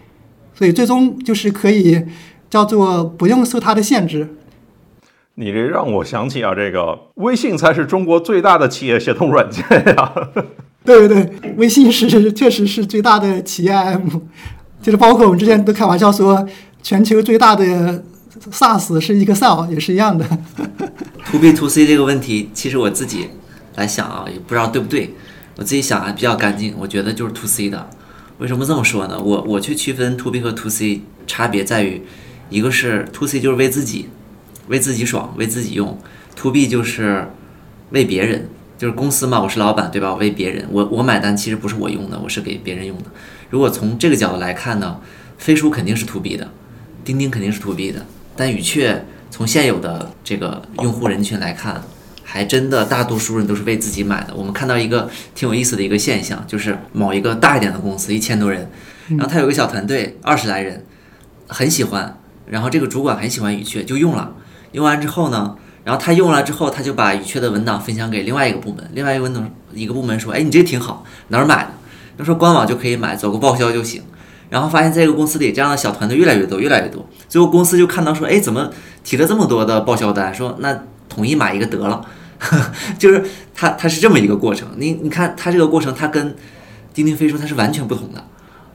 所以最终就是可以叫做不用受它的限制。你这让我想起啊，这个微信才是中国最大的企业协同软件 呀。对对对，微信是确实是最大的企业 M，就是包括我们之前都开玩笑说，全球最大的 SaaS 是 Excel 也是一样的。to B to C 这个问题，其实我自己来想啊，也不知道对不对，我自己想还比较干净，我觉得就是 to C 的。为什么这么说呢？我我去区分 to B 和 to C 差别在于，一个是 to C 就是为自己，为自己爽，为自己用；to B 就是为别人，就是公司嘛，我是老板对吧？我为别人，我我买单其实不是我用的，我是给别人用的。如果从这个角度来看呢，飞书肯定是 to B 的，钉钉肯定是 to B 的，但语雀从现有的这个用户人群来看。还真的，大多数人都是为自己买的。我们看到一个挺有意思的一个现象，就是某一个大一点的公司，一千多人，然后他有个小团队，二十来人，很喜欢，然后这个主管很喜欢语雀，就用了。用完之后呢，然后他用了之后，他就把语雀的文档分享给另外一个部门，另外一个文档一个部门说：“哎，你这个挺好，哪儿买的？”他说：“官网就可以买，走个报销就行。”然后发现在这个公司里，这样的小团队越来越多，越来越多。最后公司就看到说：“哎，怎么提了这么多的报销单？”说：“那统一买一个得了。” 就是它，它是这么一个过程。你你看，它这个过程，它跟钉钉飞书它是完全不同的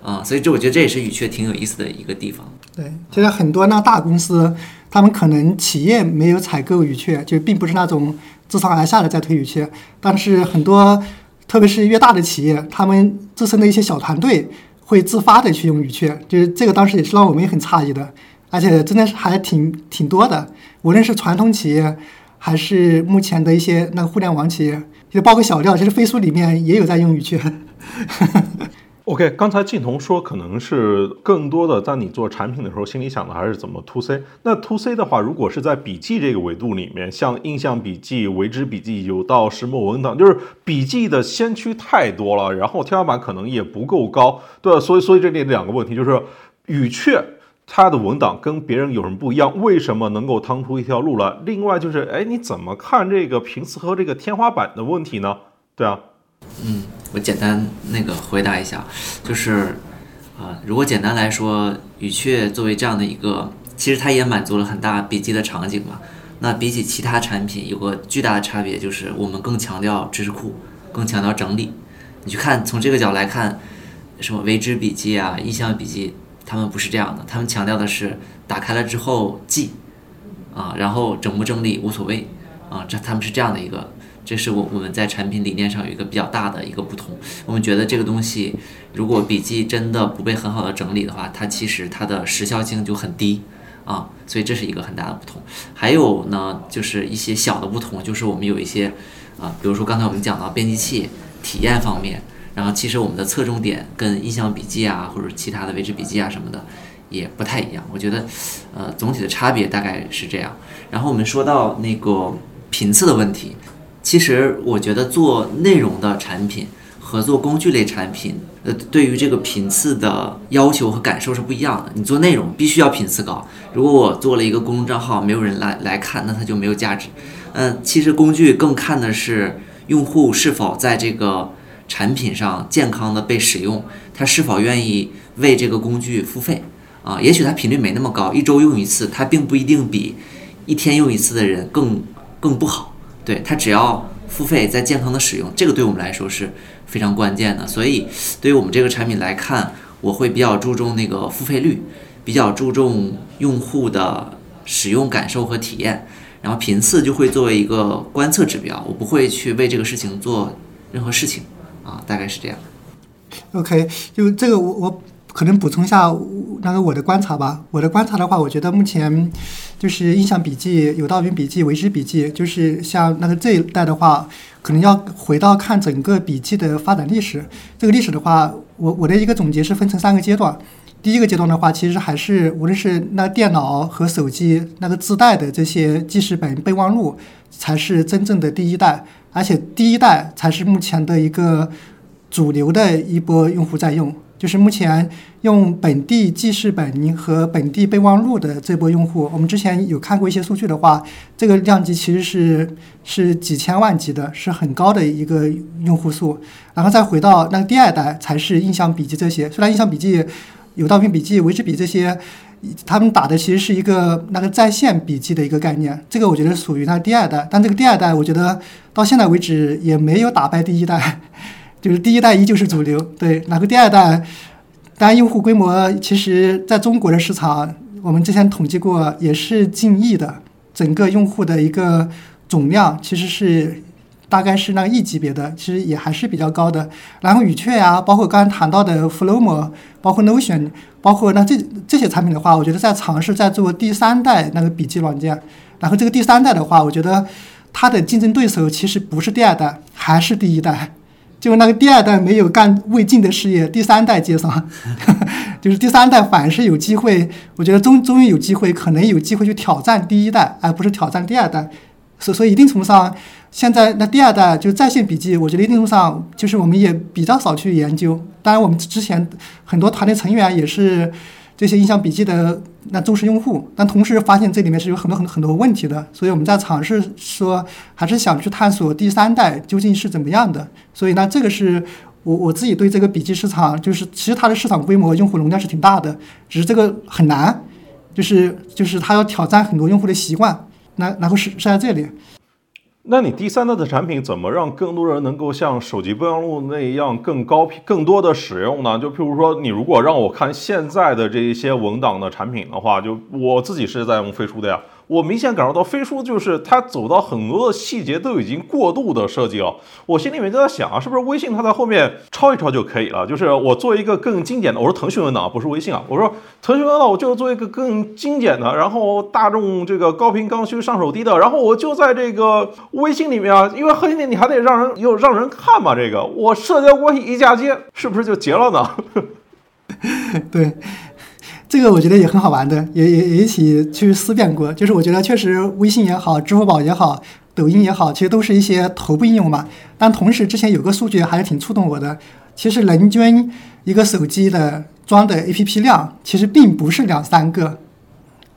啊。所以这我觉得这也是语雀挺有意思的一个地方。对，现在很多那大公司，他们可能企业没有采购语雀，就并不是那种自上而下的在推语雀，但是很多，特别是越大的企业，他们自身的一些小团队会自发的去用语雀，就是这个当时也是让我们也很诧异的，而且真的是还挺挺多的，无论是传统企业。还是目前的一些那个互联网企业，就包括小料，其实飞书里面也有在用语句。OK，刚才静彤说，可能是更多的在你做产品的时候，心里想的还是怎么 To C。那 To C 的话，如果是在笔记这个维度里面，像印象笔记、为之笔记、有道石墨文档，就是笔记的先驱太多了，然后天花板可能也不够高，对所以，所以这里两个问题就是语雀。它的文档跟别人有什么不一样？为什么能够趟出一条路来？另外就是，哎，你怎么看这个平次和这个天花板的问题呢？对啊，嗯，我简单那个回答一下，就是，啊，如果简单来说，语雀作为这样的一个，其实它也满足了很大笔记的场景嘛。那比起其他产品，有个巨大的差别就是，我们更强调知识库，更强调整理。你去看，从这个角度来看，什么为之笔记啊，印象笔记。他们不是这样的，他们强调的是打开了之后记，啊，然后整不整理无所谓，啊，这他们是这样的一个，这是我我们在产品理念上有一个比较大的一个不同。我们觉得这个东西，如果笔记真的不被很好的整理的话，它其实它的时效性就很低，啊，所以这是一个很大的不同。还有呢，就是一些小的不同，就是我们有一些，啊，比如说刚才我们讲到编辑器体验方面。然后其实我们的侧重点跟印象笔记啊，或者其他的位置笔记啊什么的，也不太一样。我觉得，呃，总体的差别大概是这样。然后我们说到那个频次的问题，其实我觉得做内容的产品和做工具类产品，呃，对于这个频次的要求和感受是不一样的。你做内容必须要频次高，如果我做了一个公众账号，没有人来来看，那它就没有价值。嗯，其实工具更看的是用户是否在这个产品上健康的被使用，他是否愿意为这个工具付费啊？也许他频率没那么高，一周用一次，他并不一定比一天用一次的人更更不好。对他只要付费在健康的使用，这个对我们来说是非常关键的。所以对于我们这个产品来看，我会比较注重那个付费率，比较注重用户的使用感受和体验。然后频次就会作为一个观测指标，我不会去为这个事情做任何事情，啊，大概是这样。OK，就这个我我可能补充一下那个我的观察吧。我的观察的话，我觉得目前就是印象笔记、有道云笔记、为师笔记，就是像那个这一代的话，可能要回到看整个笔记的发展历史。这个历史的话，我我的一个总结是分成三个阶段。第一个阶段的话，其实还是无论是那电脑和手机那个自带的这些记事本、备忘录，才是真正的第一代，而且第一代才是目前的一个主流的一波用户在用。就是目前用本地记事本和本地备忘录的这波用户，我们之前有看过一些数据的话，这个量级其实是是几千万级的，是很高的一个用户数。然后再回到那个第二代，才是印象笔记这些。虽然印象笔记。有道云笔记、维之笔这些，他们打的其实是一个那个在线笔记的一个概念。这个我觉得属于它第二代，但这个第二代我觉得到现在为止也没有打败第一代，就是第一代依旧是主流。对，哪个第二代，当然用户规模其实在中国的市场，我们之前统计过也是近亿的，整个用户的一个总量其实是。大概是那个 E 级别的，其实也还是比较高的。然后语雀呀，包括刚才谈到的 Flowmo，包括 Notion，包括那这这些产品的话，我觉得在尝试在做第三代那个笔记软件。然后这个第三代的话，我觉得它的竞争对手其实不是第二代，还是第一代。就那个第二代没有干未尽的事业，第三代接上，就是第三代反而是有机会。我觉得终终于有机会，可能有机会去挑战第一代，而不是挑战第二代。所所以一定程度上。现在那第二代就是在线笔记，我觉得一定程度上就是我们也比较少去研究。当然，我们之前很多团队成员也是这些印象笔记的那忠实用户，但同时发现这里面是有很多很很多问题的。所以我们在尝试说，还是想去探索第三代究竟是怎么样的。所以呢，这个是我我自己对这个笔记市场，就是其实它的市场规模、用户容量是挺大的，只是这个很难，就是就是它要挑战很多用户的习惯。那然后是是在这里。那你第三代的产品怎么让更多人能够像手机备忘录那样更高频、更多的使用呢？就譬如说，你如果让我看现在的这一些文档的产品的话，就我自己是在用飞书的呀。我明显感受到飞书就是它走到很多的细节都已经过度的设计了。我心里面就在想啊，是不是微信它在后面抄一抄就可以了？就是我做一个更经典的，我说腾讯文档不是微信啊，我说腾讯文档我就做一个更精简的，然后大众这个高频刚需上手低的，然后我就在这个微信里面啊，因为核心点你还得让人有让人看嘛，这个我社交关系一嫁接，是不是就结了呢？对。这个我觉得也很好玩的，也也也一起去思辨过。就是我觉得确实微信也好，支付宝也好，抖音也好，其实都是一些头部应用嘛。但同时之前有个数据还是挺触动我的，其实人均一个手机的装的 APP 量其实并不是两三个，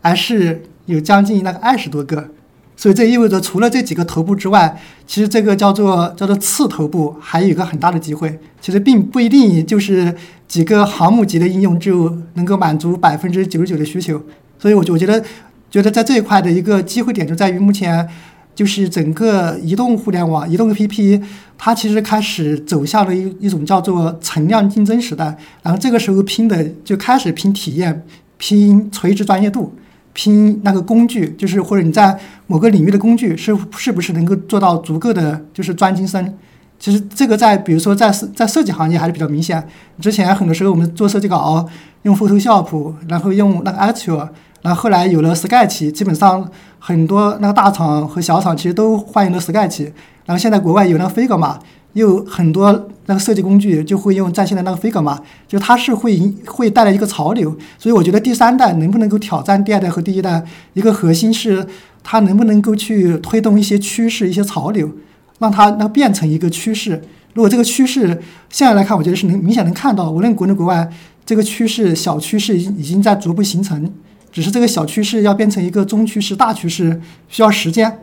而是有将近那个二十多个。所以这意味着，除了这几个头部之外，其实这个叫做叫做次头部，还有一个很大的机会。其实并不一定就是几个航母级的应用就能够满足百分之九十九的需求。所以，我我觉得，觉得在这一块的一个机会点就在于，目前就是整个移动互联网、移动 APP，它其实开始走向了一一种叫做存量竞争时代。然后这个时候拼的就开始拼体验、拼垂直专业度。拼那个工具，就是或者你在某个领域的工具是是不是能够做到足够的就是专精深？其实这个在比如说在在设计行业还是比较明显。之前很多时候我们做设计稿用 Photoshop，然后用那个 Actual，然后后来有了 Sketch，基本上很多那个大厂和小厂其实都欢迎了 Sketch。然后现在国外有那个 Figma，有很多那个设计工具就会用在线的那个 Figma，就它是会会带来一个潮流，所以我觉得第三代能不能够挑战第二代和第一代，一个核心是它能不能够去推动一些趋势、一些潮流，让它那变成一个趋势。如果这个趋势现在来看，我觉得是能明显能看到，无论国内国外，这个趋势小趋势已已经在逐步形成，只是这个小趋势要变成一个中趋势、大趋势需要时间。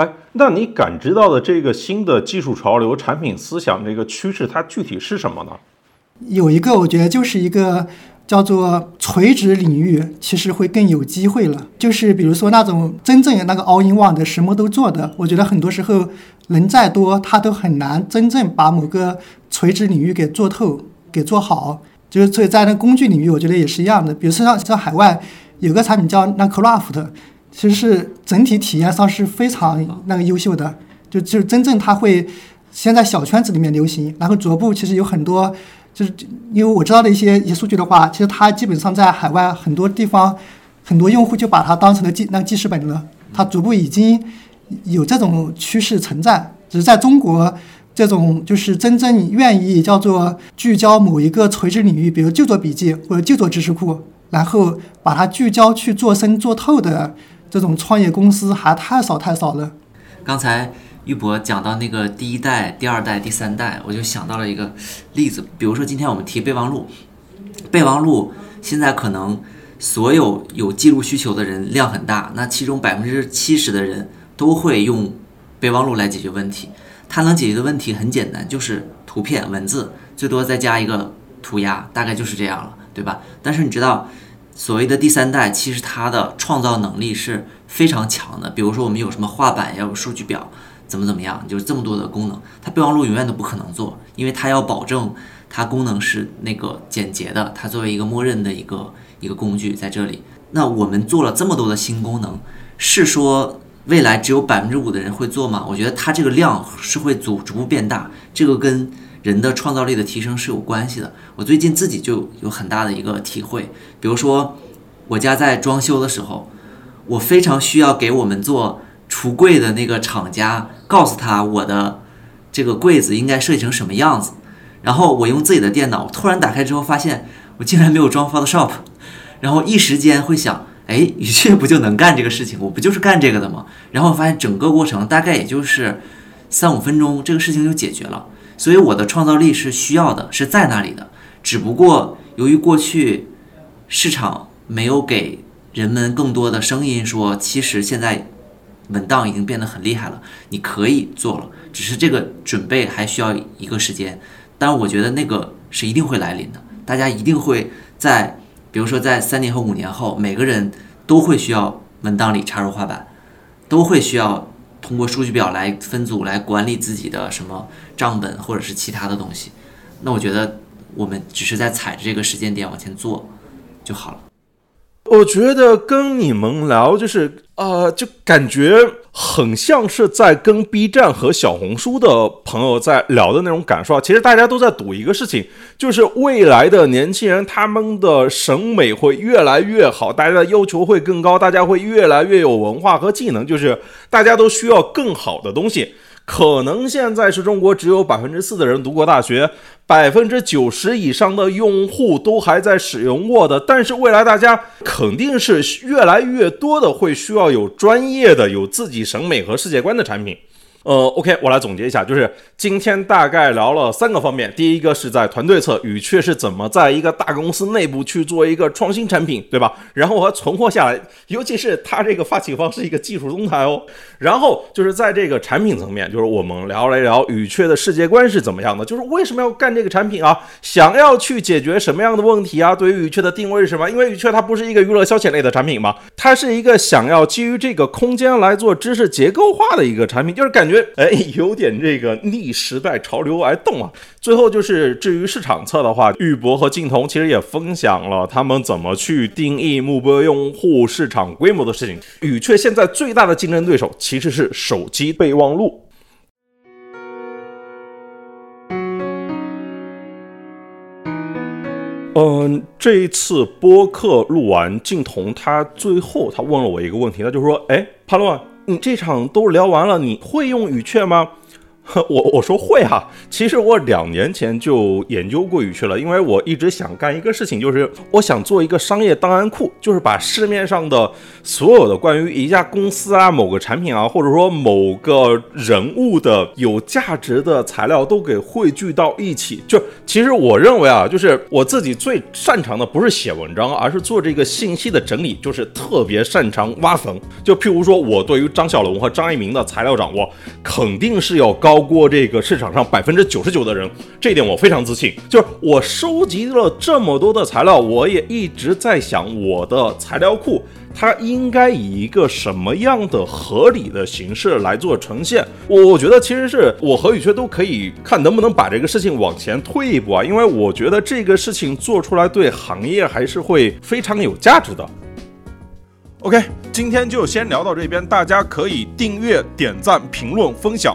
哎，那你感知到的这个新的技术潮流、产品思想这个趋势，它具体是什么呢？有一个，我觉得就是一个叫做垂直领域，其实会更有机会了。就是比如说那种真正那个 all in one 的，什么都做的，我觉得很多时候人再多，他都很难真正把某个垂直领域给做透、给做好。就是所以在那工具领域，我觉得也是一样的。比如说像像海外有个产品叫那 Craft。其实是整体体验上是非常那个优秀的，就就真正它会先在小圈子里面流行，然后逐步其实有很多，就是因为我知道的一些一些数据的话，其实它基本上在海外很多地方，很多用户就把它当成了记那个记事本了，它逐步已经有这种趋势存在，只是在中国这种就是真正愿意叫做聚焦某一个垂直领域，比如就做笔记或者就做知识库，然后把它聚焦去做深做透的。这种创业公司还太少太少了。刚才玉博讲到那个第一代、第二代、第三代，我就想到了一个例子，比如说今天我们提备忘录，备忘录现在可能所有有记录需求的人量很大，那其中百分之七十的人都会用备忘录来解决问题。它能解决的问题很简单，就是图片、文字，最多再加一个涂鸦，大概就是这样了，对吧？但是你知道？所谓的第三代，其实它的创造能力是非常强的。比如说，我们有什么画板，要有数据表，怎么怎么样，就是这么多的功能，它备忘录永远都不可能做，因为它要保证它功能是那个简洁的。它作为一个默认的一个一个工具在这里。那我们做了这么多的新功能，是说未来只有百分之五的人会做吗？我觉得它这个量是会逐逐步变大。这个跟人的创造力的提升是有关系的。我最近自己就有很大的一个体会，比如说我家在装修的时候，我非常需要给我们做橱柜的那个厂家告诉他我的这个柜子应该设计成什么样子。然后我用自己的电脑突然打开之后，发现我竟然没有装 Photoshop，然后一时间会想，哎，宇雀不就能干这个事情？我不就是干这个的吗？然后发现整个过程大概也就是三五分钟，这个事情就解决了。所以我的创造力是需要的，是在那里的。只不过由于过去市场没有给人们更多的声音，说其实现在文档已经变得很厉害了，你可以做了，只是这个准备还需要一个时间。但我觉得那个是一定会来临的，大家一定会在，比如说在三年和五年后，每个人都会需要文档里插入画板，都会需要。通过数据表来分组来管理自己的什么账本或者是其他的东西，那我觉得我们只是在踩着这个时间点往前做就好了。我觉得跟你们聊，就是呃，就感觉很像是在跟 B 站和小红书的朋友在聊的那种感受。其实大家都在赌一个事情，就是未来的年轻人他们的审美会越来越好，大家的要求会更高，大家会越来越有文化和技能，就是大家都需要更好的东西。可能现在是中国只有百分之四的人读过大学，百分之九十以上的用户都还在使用 Word，但是未来大家肯定是越来越多的会需要有专业的、有自己审美和世界观的产品。呃，OK，我来总结一下，就是今天大概聊了三个方面。第一个是在团队侧，宇雀是怎么在一个大公司内部去做一个创新产品，对吧？然后和存活下来，尤其是它这个发起方是一个技术中台哦。然后就是在这个产品层面，就是我们聊了聊宇雀的世界观是怎么样的，就是为什么要干这个产品啊？想要去解决什么样的问题啊？对于宇雀的定位是什么？因为宇雀它不是一个娱乐消遣类的产品嘛，它是一个想要基于这个空间来做知识结构化的一个产品，就是感。觉哎，有点这个逆时代潮流而动啊。最后就是至于市场侧的话，玉博和静彤其实也分享了他们怎么去定义目标用户市场规模的事情。宇雀现在最大的竞争对手其实是手机备忘录。嗯，这一次播客录完，静彤他最后他问了我一个问题，他就说：“哎，潘乱。”你这场都聊完了，你会用语雀吗？我我说会啊，其实我两年前就研究过语趣了，因为我一直想干一个事情，就是我想做一个商业档案库，就是把市面上的所有的关于一家公司啊、某个产品啊，或者说某个人物的有价值的材料都给汇聚到一起。就其实我认为啊，就是我自己最擅长的不是写文章，而是做这个信息的整理，就是特别擅长挖坟。就譬如说我对于张小龙和张一鸣的材料掌握，肯定是要高。超过这个市场上百分之九十九的人，这一点我非常自信。就是我收集了这么多的材料，我也一直在想，我的材料库它应该以一个什么样的合理的形式来做呈现。我觉得其实是我和宇轩都可以看能不能把这个事情往前推一步啊，因为我觉得这个事情做出来对行业还是会非常有价值的。OK，今天就先聊到这边，大家可以订阅、点赞、评论、分享。